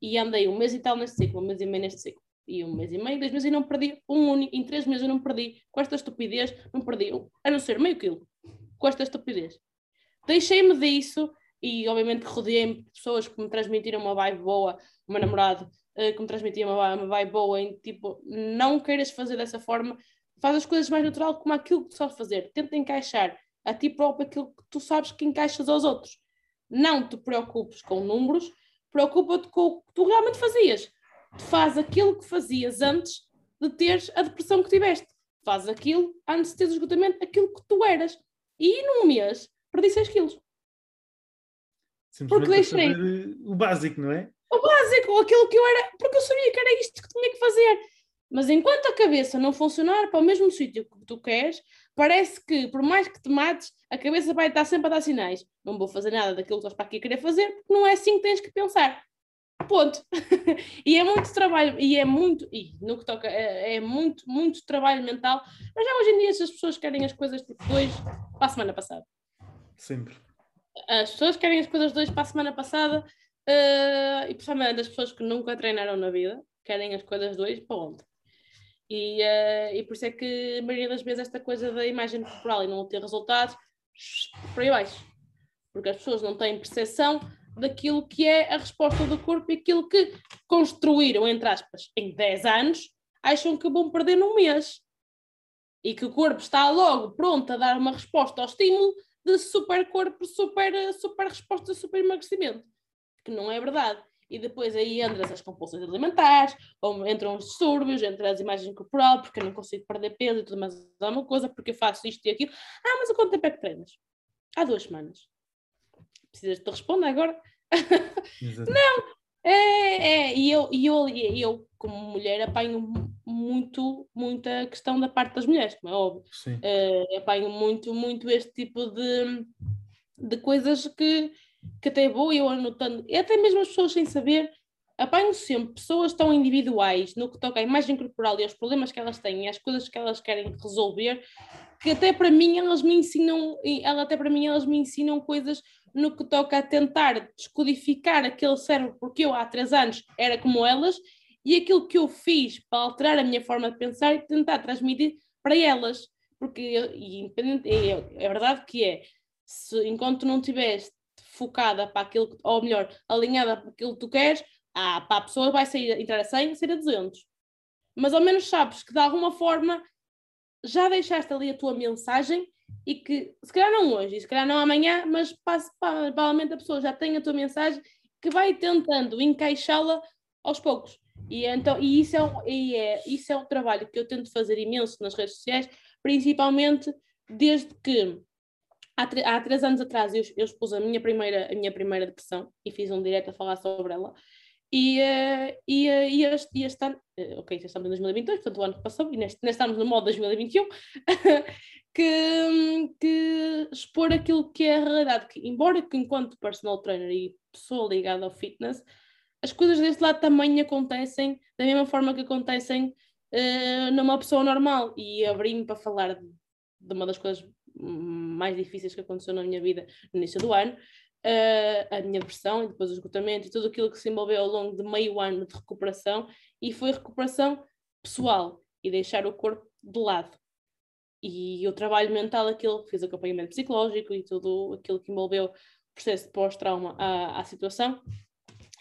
E andei um mês e tal neste ciclo, um mês e meio neste ciclo. E um mês e meio, dois meses e não perdi um único, em três meses eu não perdi, com esta estupidez, não perdi, a não ser meio quilo, com esta estupidez. Deixei-me disso e obviamente rodeei-me de pessoas que me transmitiram uma vibe boa, o meu namorado uh, que me transmitia uma, uma vibe boa, em tipo, não queiras fazer dessa forma, faz as coisas mais natural como aquilo que tu sabes fazer, tenta encaixar a ti próprio aquilo que tu sabes que encaixas aos outros. Não te preocupes com números, preocupa-te com o que tu realmente fazias. Faz aquilo que fazias antes de teres a depressão que tiveste. Faz aquilo antes de teres o esgotamento, aquilo que tu eras. E num mês perdi 6 quilos. Porque deixei. O básico, não é? O básico, aquilo que eu era, porque eu sabia que era isto que tinha que fazer. Mas enquanto a cabeça não funcionar para o mesmo sítio que tu queres, parece que por mais que te mates, a cabeça vai estar sempre a dar sinais. Não vou fazer nada daquilo que estás para aqui querer fazer, porque não é assim que tens que pensar. Ponto. e é muito trabalho, e é muito, e no que toca, é, é, muito, muito trabalho mental. Mas já hoje em dia, as pessoas querem as coisas tipo dois para a semana passada. Sempre. As pessoas querem as coisas dois para a semana passada Uh, e principalmente as pessoas que nunca treinaram na vida querem as coisas dois para ontem. E, uh, e por isso é que a maioria das vezes esta coisa da imagem corporal e não ter resultados por aí baixo. Porque as pessoas não têm percepção daquilo que é a resposta do corpo e aquilo que construíram, entre aspas, em 10 anos, acham que vão perder num mês. E que o corpo está logo pronto a dar uma resposta ao estímulo de super corpo, super, super resposta, super emagrecimento que não é verdade. E depois aí entram as compulsões alimentares, ou entram os distúrbios, entram as imagens corporal, porque eu não consigo perder peso e tudo mais uma coisa, porque eu faço isto e aquilo. Ah, mas há quanto tempo é que treinas? há duas semanas. Precisas te responder agora? não, é, é, e eu, e eu, e eu, como mulher, apanho muito, muita questão da parte das mulheres, como é óbvio. Uh, apanho muito, muito este tipo de, de coisas que, que até vou eu anotando, e até mesmo as pessoas sem saber, apanho sempre pessoas tão individuais no que toca à imagem corporal e aos problemas que elas têm e às coisas que elas querem resolver, que até para mim elas me ensinam, ela até para mim elas me ensinam coisas no que toca a tentar descodificar aquele cérebro, porque eu há três anos era como elas, e aquilo que eu fiz para alterar a minha forma de pensar e tentar transmitir para elas. Porque, e é, é verdade que é, se enquanto não estiveres focada para aquilo, ou melhor, alinhada para aquilo que tu queres, ah, para a pessoa vai sair, entrar a 100, sair a 200. Mas ao menos sabes que de alguma forma já deixaste ali a tua mensagem e que, se calhar não hoje, se calhar não amanhã, mas provavelmente a pessoa já tem a tua mensagem que vai tentando encaixá-la aos poucos. E, então, e, isso, é um, e é, isso é um trabalho que eu tento fazer imenso nas redes sociais, principalmente desde que há, há três anos atrás eu, eu expus a minha, primeira, a minha primeira depressão e fiz um direto a falar sobre ela. E, uh, e, uh, e, este, e este ano, uh, ok, já estamos em 2022, portanto o ano que passou, e neste, neste estamos no modo 2021, que, que expor aquilo que é a realidade, que embora que enquanto personal trainer e pessoa ligada ao fitness, as coisas deste lado também acontecem da mesma forma que acontecem numa pessoa normal. E abri-me para falar de, de, uma das coisas mais difíceis que aconteceu na minha vida no início do ano, uh, a minha depressão e depois o esgotamento e tudo aquilo que se envolveu ao longo de meio ano de recuperação, e foi recuperação pessoal e deixar o corpo de lado. E o trabalho mental, aquilo, fiz acompanhamento psicológico e tudo aquilo que envolveu o processo pós-trauma à, à situação,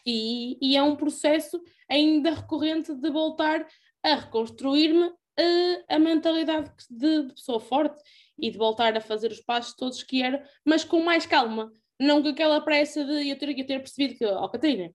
e, e, é um processo ainda recorrente de voltar a reconstruir-me uh, a mentalidade de, de, pessoa forte e de voltar a fazer os passos todos que era, mas com mais calma. Não com aquela pressa de eu ter, eu ter percebido que, ó oh, Catarina,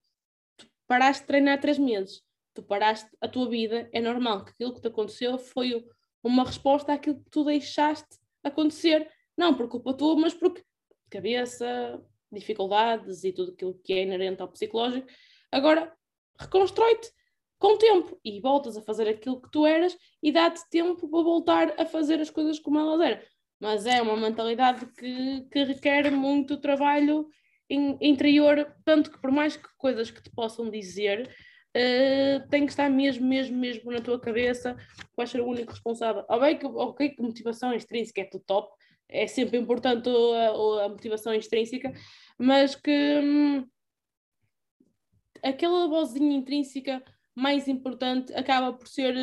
tu paraste de treinar três meses, tu paraste a tua vida, é normal que aquilo que te aconteceu foi uma resposta àquilo que tu deixaste acontecer. Não por culpa tua, mas porque cabeça, dificuldades e tudo aquilo que é inerente ao psicológico. Agora, reconstrói-te com tempo e voltas a fazer aquilo que tu eras e dá-te tempo para voltar a fazer as coisas como elas eram. Mas é uma mentalidade que, que requer muito trabalho in, interior, tanto que por mais que coisas que te possam dizer, uh, tem que estar mesmo, mesmo, mesmo na tua cabeça, vais ser o único responsável. Ok, que, okay, que motivação extrínseca é tudo top, é sempre importante a, a motivação extrínseca, mas que hum, aquela vozinha intrínseca mais importante acaba por ser,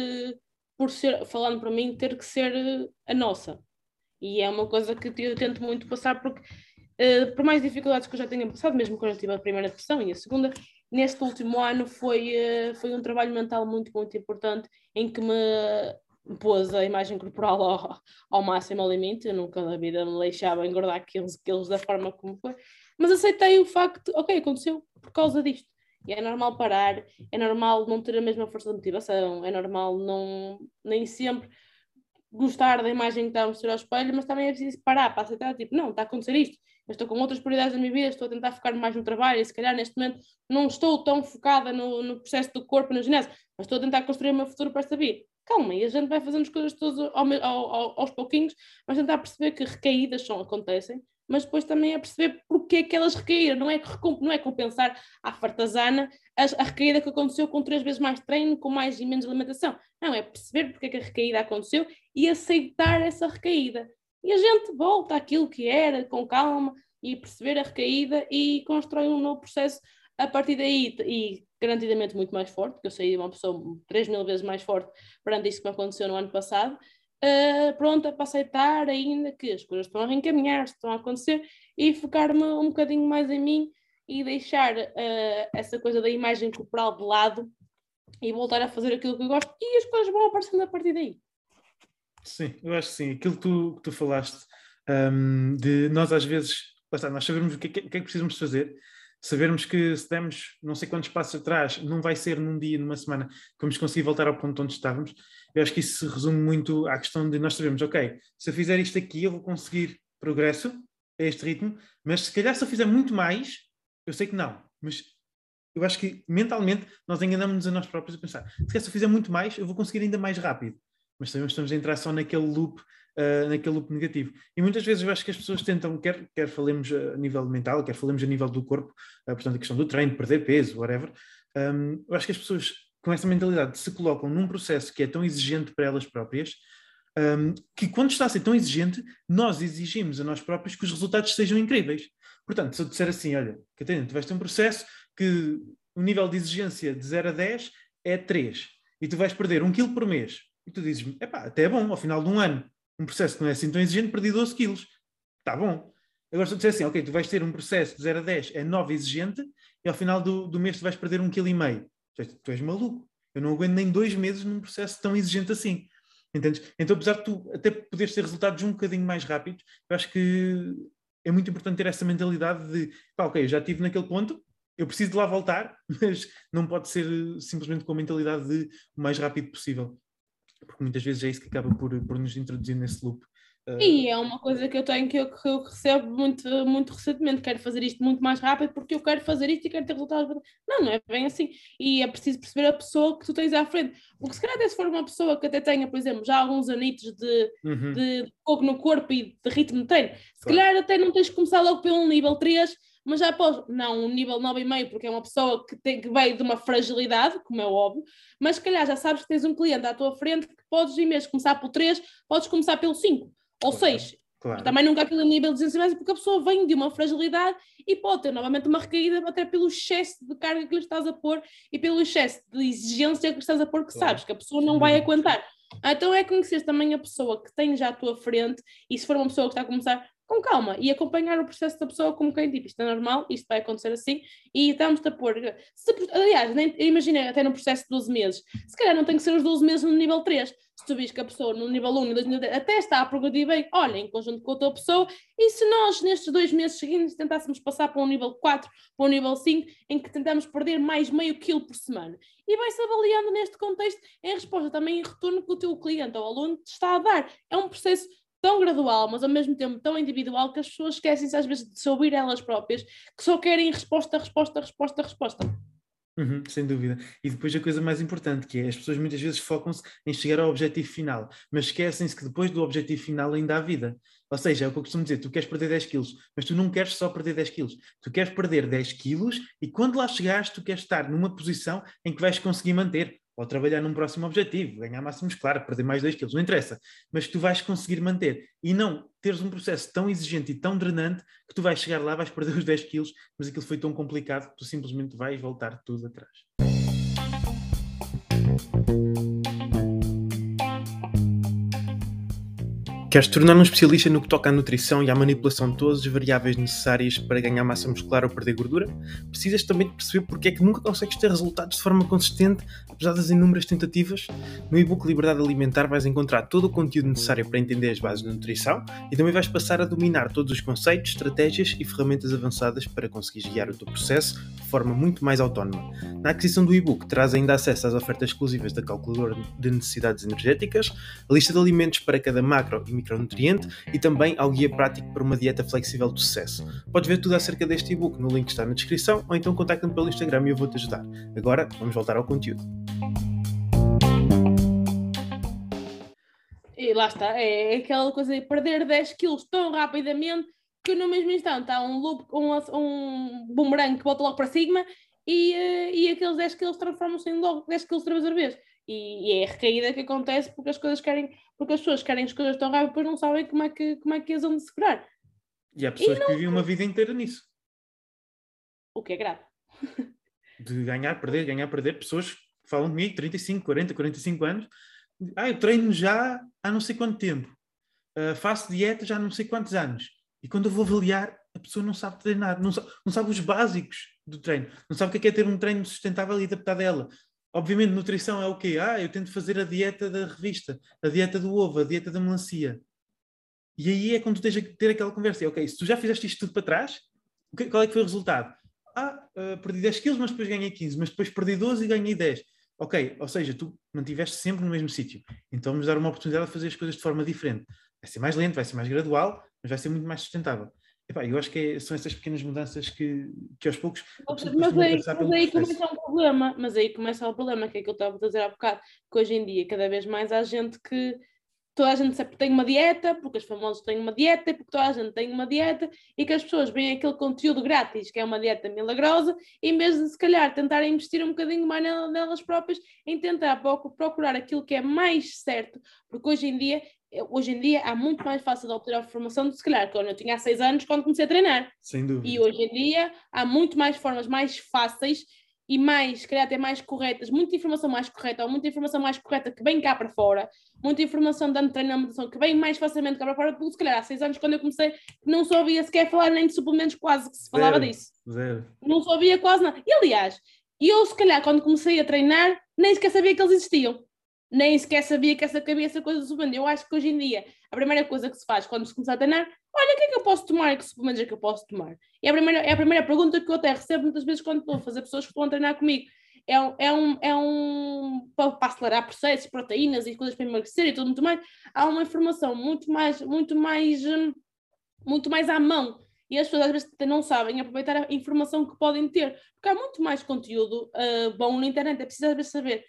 por ser, falando para mim, ter que ser a nossa. E é uma coisa que eu tento muito passar, porque uh, por mais dificuldades que eu já tenha passado, mesmo quando eu tive a primeira depressão e a segunda, neste último ano foi, uh, foi um trabalho mental muito, muito importante em que me pôs a imagem corporal ao, ao máximo ao limite. Eu nunca na vida me deixava engordar 15 quilos da forma como foi, mas aceitei o facto, ok, aconteceu por causa disto. E é normal parar, é normal não ter a mesma força de motivação, é normal não nem sempre gostar da imagem que está a mostrar ao espelho, mas também é preciso parar para aceitar, tipo, não, está a acontecer isto, eu estou com outras prioridades da minha vida, estou a tentar focar mais no trabalho e se calhar neste momento não estou tão focada no, no processo do corpo no ginásio, mas estou a tentar construir o meu futuro para vida calma, e a gente vai fazendo as coisas todas ao, ao, aos pouquinhos, mas tentar perceber que recaídas são, acontecem, mas depois também é perceber porque é que elas recaíram, não é, não é compensar à fartazana a, recaída que aconteceu com três vezes mais treino, com mais e menos alimentação. Não, é perceber porque é que a recaída aconteceu e aceitar essa recaída. E a gente volta àquilo que era, com calma, e perceber a recaída e constrói um novo processo a partir daí, e garantidamente muito mais forte, porque eu saí de uma pessoa 3 mil vezes mais forte perante isso que me aconteceu no ano passado, uh, pronta para aceitar ainda que as coisas estão a reencaminhar, estão a acontecer e focar-me um bocadinho mais em mim e deixar uh, essa coisa da imagem corporal de lado e voltar a fazer aquilo que eu gosto e as coisas vão aparecendo a partir daí. Sim, eu acho que sim. Aquilo que tu, que tu falaste um, de nós às vezes, está, nós sabemos o que, é que, é que precisamos fazer, sabermos que se demos não sei quantos passos atrás, não vai ser num dia, numa semana, que vamos conseguir voltar ao ponto onde estávamos. Eu acho que isso se resume muito à questão de nós sabermos, ok, se eu fizer isto aqui, eu vou conseguir progresso, a este ritmo, mas se calhar se eu fizer muito mais, eu sei que não, mas eu acho que mentalmente nós enganamos-nos a nós próprios a pensar, se eu fizer muito mais, eu vou conseguir ainda mais rápido. Mas também estamos a entrar só naquele loop, uh, naquele loop negativo. E muitas vezes eu acho que as pessoas tentam, quer, quer falemos a nível mental, quer falemos a nível do corpo, uh, portanto a questão do treino, perder peso, whatever, um, eu acho que as pessoas com essa mentalidade se colocam num processo que é tão exigente para elas próprias, um, que quando está a ser tão exigente, nós exigimos a nós próprios que os resultados sejam incríveis. Portanto, se eu disser assim, olha, Catarina, tu vais ter um processo que o nível de exigência de 0 a 10 é 3, e tu vais perder 1 kg por mês, e tu dizes-me, epá, até é bom, ao final de um ano, um processo que não é assim tão exigente, perdi 12 quilos. Está bom. Agora, se eu disser assim, ok, tu vais ter um processo de 0 a 10, é 9 exigente, e ao final do, do mês tu vais perder 1,5 kg. Tu és maluco. Eu não aguento nem dois meses num processo tão exigente assim. Entendes? Então, apesar de tu até poderes ter resultados um bocadinho mais rápidos, eu acho que é muito importante ter essa mentalidade de, pá, ok, já estive naquele ponto, eu preciso de lá voltar, mas não pode ser simplesmente com a mentalidade de o mais rápido possível. Porque muitas vezes é isso que acaba por, por nos introduzir nesse loop e é uma coisa que eu tenho que eu, que eu recebo muito, muito recentemente. Quero fazer isto muito mais rápido porque eu quero fazer isto e quero ter resultados. Não, não é bem assim. E é preciso perceber a pessoa que tu tens à frente. Porque se calhar até se for uma pessoa que até tenha, por exemplo, já alguns anitos de, uhum. de fogo no corpo e de ritmo de treino, se claro. calhar até não tens que começar logo pelo nível 3, mas já após, não, um nível 9,5, porque é uma pessoa que, tem, que veio de uma fragilidade, como é óbvio, mas se calhar já sabes que tens um cliente à tua frente que podes, vez de começar pelo 3, podes começar pelo 5 ou seis. Claro. Também nunca aquele nível de sensibilidade, porque a pessoa vem de uma fragilidade e pode ter novamente uma recaída até pelo excesso de carga que lhe estás a pôr e pelo excesso de exigência que estás a pôr, que claro. sabes que a pessoa não vai aguentar. Então é conhecer também a pessoa que tem já à tua frente e se for uma pessoa que está a começar, com calma e acompanhar o processo da pessoa como quem tipo, isto é normal, isto vai acontecer assim e estamos a pôr. Se, aliás, nem, imagina até no processo de 12 meses, se calhar não tem que ser os 12 meses no nível 3. Se tu vês que a pessoa no nível 1 e nível até está a progredir bem, olha, em conjunto com a tua pessoa, e se nós nestes dois meses seguintes tentássemos passar para um nível 4, para um nível 5, em que tentamos perder mais meio quilo por semana? E vai-se avaliando neste contexto em resposta também em retorno que o teu cliente ou aluno te está a dar. É um processo tão gradual, mas ao mesmo tempo tão individual, que as pessoas esquecem-se às vezes de se ouvir elas próprias, que só querem resposta, resposta, resposta, resposta. Uhum, sem dúvida. E depois a coisa mais importante, que é as pessoas muitas vezes focam-se em chegar ao objetivo final, mas esquecem-se que depois do objetivo final ainda há vida. Ou seja, é o que eu costumo dizer, tu queres perder 10 quilos, mas tu não queres só perder 10 quilos, tu queres perder 10 quilos e quando lá chegares tu queres estar numa posição em que vais conseguir manter ou trabalhar num próximo objetivo, ganhar máximos, claro, perder mais 2 quilos, não interessa, mas tu vais conseguir manter e não teres um processo tão exigente e tão drenante que tu vais chegar lá, vais perder os 10 quilos, mas aquilo foi tão complicado que tu simplesmente vais voltar tudo atrás. Queres tornar um especialista no que toca à nutrição e à manipulação de todas as variáveis necessárias para ganhar massa muscular ou perder gordura? Precisas também de perceber porque é que nunca consegues ter resultados de forma consistente, apesar das inúmeras tentativas? No e-book Liberdade Alimentar vais encontrar todo o conteúdo necessário para entender as bases da nutrição e também vais passar a dominar todos os conceitos, estratégias e ferramentas avançadas para conseguires guiar o teu processo de forma muito mais autónoma. Na aquisição do e-book terás ainda acesso às ofertas exclusivas da calculadora de necessidades energéticas, a lista de alimentos para cada macro e micronutriente e também ao guia prático para uma dieta flexível de sucesso. Podes ver tudo acerca deste e-book no link que está na descrição ou então contacta-me pelo Instagram e eu vou-te ajudar. Agora, vamos voltar ao conteúdo. E lá está, é aquela coisa de perder 10 quilos tão rapidamente que no mesmo instante há um loop, um, um boomerang que volta logo para cima e, uh, e aqueles 10 quilos transformam-se em logo 10 quilos outra vez. E, e, é a recaída que acontece porque as coisas querem, porque as pessoas querem as coisas tão rápido depois não sabem como é que, como é que as vão de segurar. E há pessoas e não... que vivem uma vida inteira nisso. O que é grave. De ganhar, perder, ganhar, perder. Pessoas que falam comigo, 35, 40, 45 anos. Ah, eu treino já há não sei quanto tempo. Uh, faço dieta já há não sei quantos anos. E quando eu vou avaliar, a pessoa não sabe treinar, não sabe, não sabe os básicos do treino, não sabe o que é, é ter um treino sustentável e adaptado a ela. Obviamente, nutrição é o quê? Ah, eu tento fazer a dieta da revista, a dieta do ovo, a dieta da melancia. E aí é quando tu tens que ter aquela conversa. ok, se tu já fizeste isto tudo para trás, qual é que foi o resultado? Ah, uh, perdi 10 quilos, mas depois ganhei 15, mas depois perdi 12 e ganhei 10. Ok, ou seja, tu mantiveste sempre no mesmo sítio. Então vamos dar uma oportunidade de fazer as coisas de forma diferente. Vai ser mais lento, vai ser mais gradual, mas vai ser muito mais sustentável. Epá, eu acho que é, são essas pequenas mudanças que, que aos poucos. Mas, mas aí, mas aí começa um problema, mas aí começa o problema, que é que eu estava a dizer há bocado, que hoje em dia cada vez mais há gente que toda a gente sempre tem uma dieta, porque os famosos têm uma dieta, porque toda a gente tem uma dieta, e que as pessoas veem aquele conteúdo grátis, que é uma dieta milagrosa, e em vez de se calhar tentar investir um bocadinho mais nelas próprias, em tentar procurar aquilo que é mais certo, porque hoje em dia hoje em dia há muito mais fácil de obter a informação do que se calhar quando eu tinha 6 anos quando comecei a treinar. Sem dúvida. E hoje em dia há muito mais formas mais fáceis e mais, se calhar até mais corretas, muita informação mais correta, ou muita informação mais correta que vem cá para fora, muita informação dando treinamento que vem mais facilmente cá para fora, porque se calhar há seis anos, quando eu comecei, não soubia sequer falar nem de suplementos, quase que se falava zero, disso. Zero. Não soubia quase nada. E aliás, eu se calhar quando comecei a treinar, nem sequer sabia que eles existiam. Nem sequer sabia que essa cabia essa coisa do suplemento. Eu acho que hoje em dia, a primeira coisa que se faz quando se começa a treinar olha, o que é que eu posso tomar? Que suplementos é que eu posso tomar? É a primeira, é a primeira pergunta que eu até recebo muitas vezes quando estou a fazer pessoas que estão a treinar comigo. É um, é um, é um para, para acelerar processos, proteínas e coisas para emagrecer e tudo muito mais. Há uma informação muito mais, muito mais, hum, muito mais à mão. E as pessoas às vezes não sabem aproveitar a informação que podem ter, porque há muito mais conteúdo uh, bom na internet. É preciso às vezes saber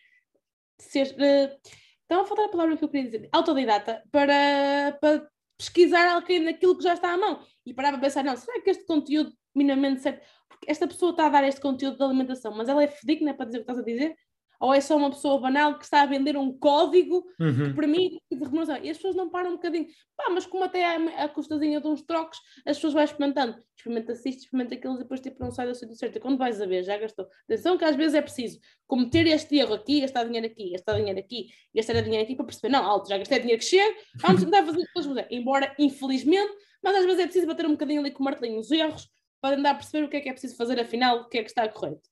ser. Uh, estava a faltar a palavra que eu queria dizer, autodidata, para, para pesquisar alguém naquilo que já está à mão e parar para pensar, não, será que este conteúdo minimamente certo? Porque esta pessoa está a dar este conteúdo de alimentação, mas ela é fidedigna para dizer o que estás a dizer? Ou é só uma pessoa banal que está a vender um código uhum. que permite de remuneração. E as pessoas não param um bocadinho, pá, mas como até a, a custazinha de uns trocos, as pessoas vão experimentando. Experimenta isto, experimenta aquilo, e depois tipo não sai do sítio certo. E quando vais a ver, já gastou. Atenção que às vezes é preciso cometer este erro aqui, gastar dinheiro aqui, gastar dinheiro aqui, gastar dinheiro aqui para perceber, não, alto, já gastei dinheiro que chega, vamos tentar fazer as coisas. Embora, infelizmente, mas às vezes é preciso bater um bocadinho ali com o martelinho os erros para andar a perceber o que é que é preciso fazer afinal, o que é que está correto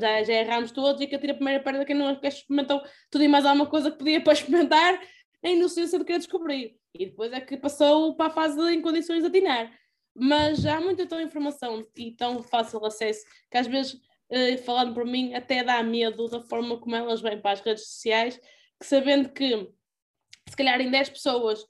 já, já erramos todos e que atira a primeira pedra quem não quer experimentou tudo e mais alguma coisa que podia para experimentar, a inocência de querer descobrir. E depois é que passou para a fase de em condições de atinar. Mas há muita tão informação e tão fácil acesso que às vezes, eh, falando por mim, até dá medo da forma como elas vêm para as redes sociais, que sabendo que se calhar em 10 pessoas,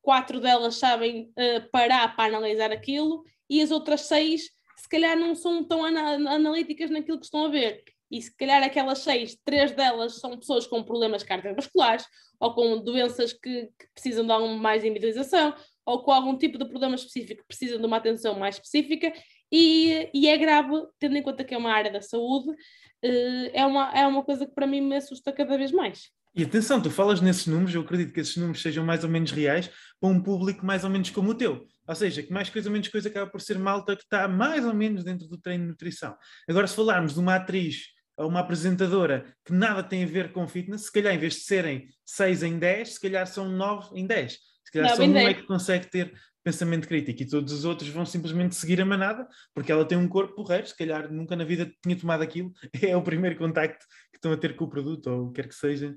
quatro delas sabem uh, parar para analisar aquilo e as outras seis se calhar não são tão analíticas naquilo que estão a ver. E se calhar aquelas seis, três delas são pessoas com problemas cardiovasculares ou com doenças que, que precisam de alguma mais individualização ou com algum tipo de problema específico que precisam de uma atenção mais específica e, e é grave, tendo em conta que é uma área da saúde, eh, é uma, é uma coisa que para mim me assusta cada vez mais. E atenção, tu falas nesses números, eu acredito que esses números sejam mais ou menos reais para um público mais ou menos como o teu. Ou seja, que mais coisa ou menos coisa acaba por ser malta que está mais ou menos dentro do treino de nutrição. Agora, se falarmos de uma atriz ou uma apresentadora que nada tem a ver com fitness, se calhar em vez de serem 6 em 10, se calhar são 9 em 10. Se calhar só um é que consegue ter pensamento crítico e todos os outros vão simplesmente seguir a manada porque ela tem um corpo porreiro, se calhar nunca na vida tinha tomado aquilo, é o primeiro contacto que estão a ter com o produto ou o que quer que seja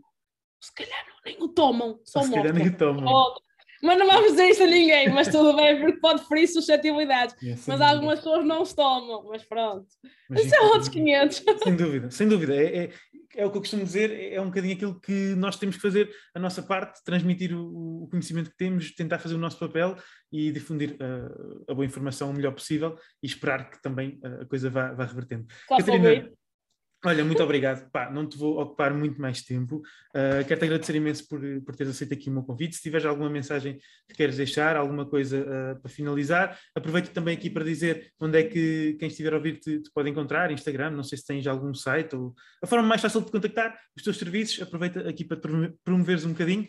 se calhar nem o tomam, só se calhar nem o tomam. Mas não vamos dizer isso a ninguém, mas tudo bem, porque pode ferir suscetibilidades. É, mas dúvida. algumas pessoas não se tomam, mas pronto. Mas isso é outros 500. Sem dúvida, sem dúvida. É, é, é, o que eu costumo dizer, é um bocadinho aquilo que nós temos que fazer a nossa parte, transmitir o, o conhecimento que temos, tentar fazer o nosso papel e difundir uh, a boa informação o melhor possível e esperar que também uh, a coisa vá, vá revertendo. Catarina, Olha, muito obrigado. Pá, não te vou ocupar muito mais tempo. Uh, Quero-te agradecer imenso por, por teres aceito aqui o meu convite. Se tiveres alguma mensagem que queres deixar, alguma coisa uh, para finalizar, aproveito também aqui para dizer onde é que quem estiver a ouvir te, te pode encontrar, Instagram, não sei se tens algum site ou a forma mais fácil de contactar os teus serviços. Aproveita aqui para promoveres um bocadinho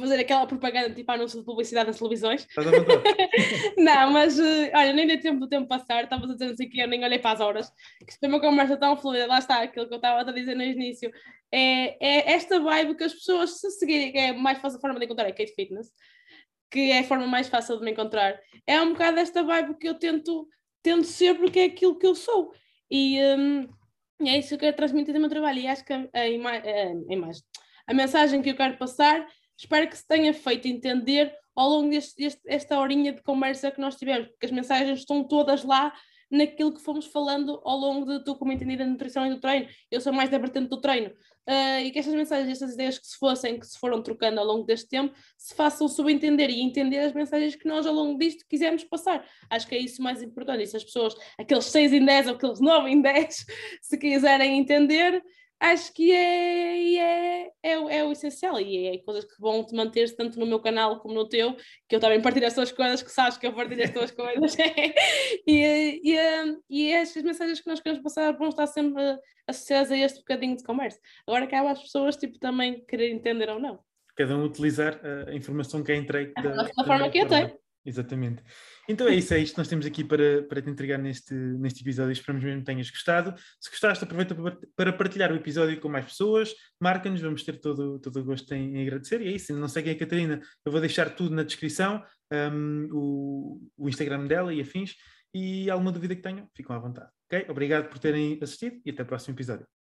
fazer aquela propaganda tipo anúncio de publicidade nas televisões. não, mas uh, olha, nem dei tempo do tempo passar, estavas a dizer assim que eu nem olhei para as horas, que isto foi uma conversa tão fluida, lá está, aquilo que eu estava a dizer no início. É, é esta vibe que as pessoas se seguirem, que é a mais fácil forma de encontrar, é Kate Fitness, que é a forma mais fácil de me encontrar. É um bocado esta vibe que eu tento, tento ser porque é aquilo que eu sou. E um, é isso que eu quero transmitir no meu trabalho. E acho que a, a, ima a, imagem, a mensagem que eu quero passar espero que se tenha feito entender ao longo desta horinha de conversa que nós tivemos, porque as mensagens estão todas lá naquilo que fomos falando ao longo de tu como entendida da nutrição e do treino. Eu sou mais da vertente do treino. Uh, e que estas mensagens, estas ideias que se fossem, que se foram trocando ao longo deste tempo, se façam subentender e entender as mensagens que nós ao longo disto quisemos passar. Acho que é isso mais importante. E se as pessoas, aqueles 6 em 10 ou aqueles 9 em 10, se quiserem entender, acho que é, é, é, é, o essencial e é coisas que vão te manter tanto no meu canal como no teu, que eu também partilho as tuas coisas, que sabes que eu partilho as tuas coisas. e, e, e estas mensagens que nós queremos passar vão estar sempre associadas a este bocadinho de comércio. Agora cabe às pessoas tipo, também querer entender ou não. Cada um utilizar a informação que é entregue da, da, forma que eu tenho. Exatamente. Então é isso, é isto que nós temos aqui para, para te entregar neste, neste episódio. Esperamos mesmo que tenhas gostado. Se gostaste, aproveita para partilhar o episódio com mais pessoas, marca-nos, vamos ter todo, todo o gosto em, em agradecer. E é isso, não é a Catarina, eu vou deixar tudo na descrição, um, o, o Instagram dela e afins. E alguma dúvida que tenham, ficam à vontade. Ok? Obrigado por terem assistido e até o próximo episódio.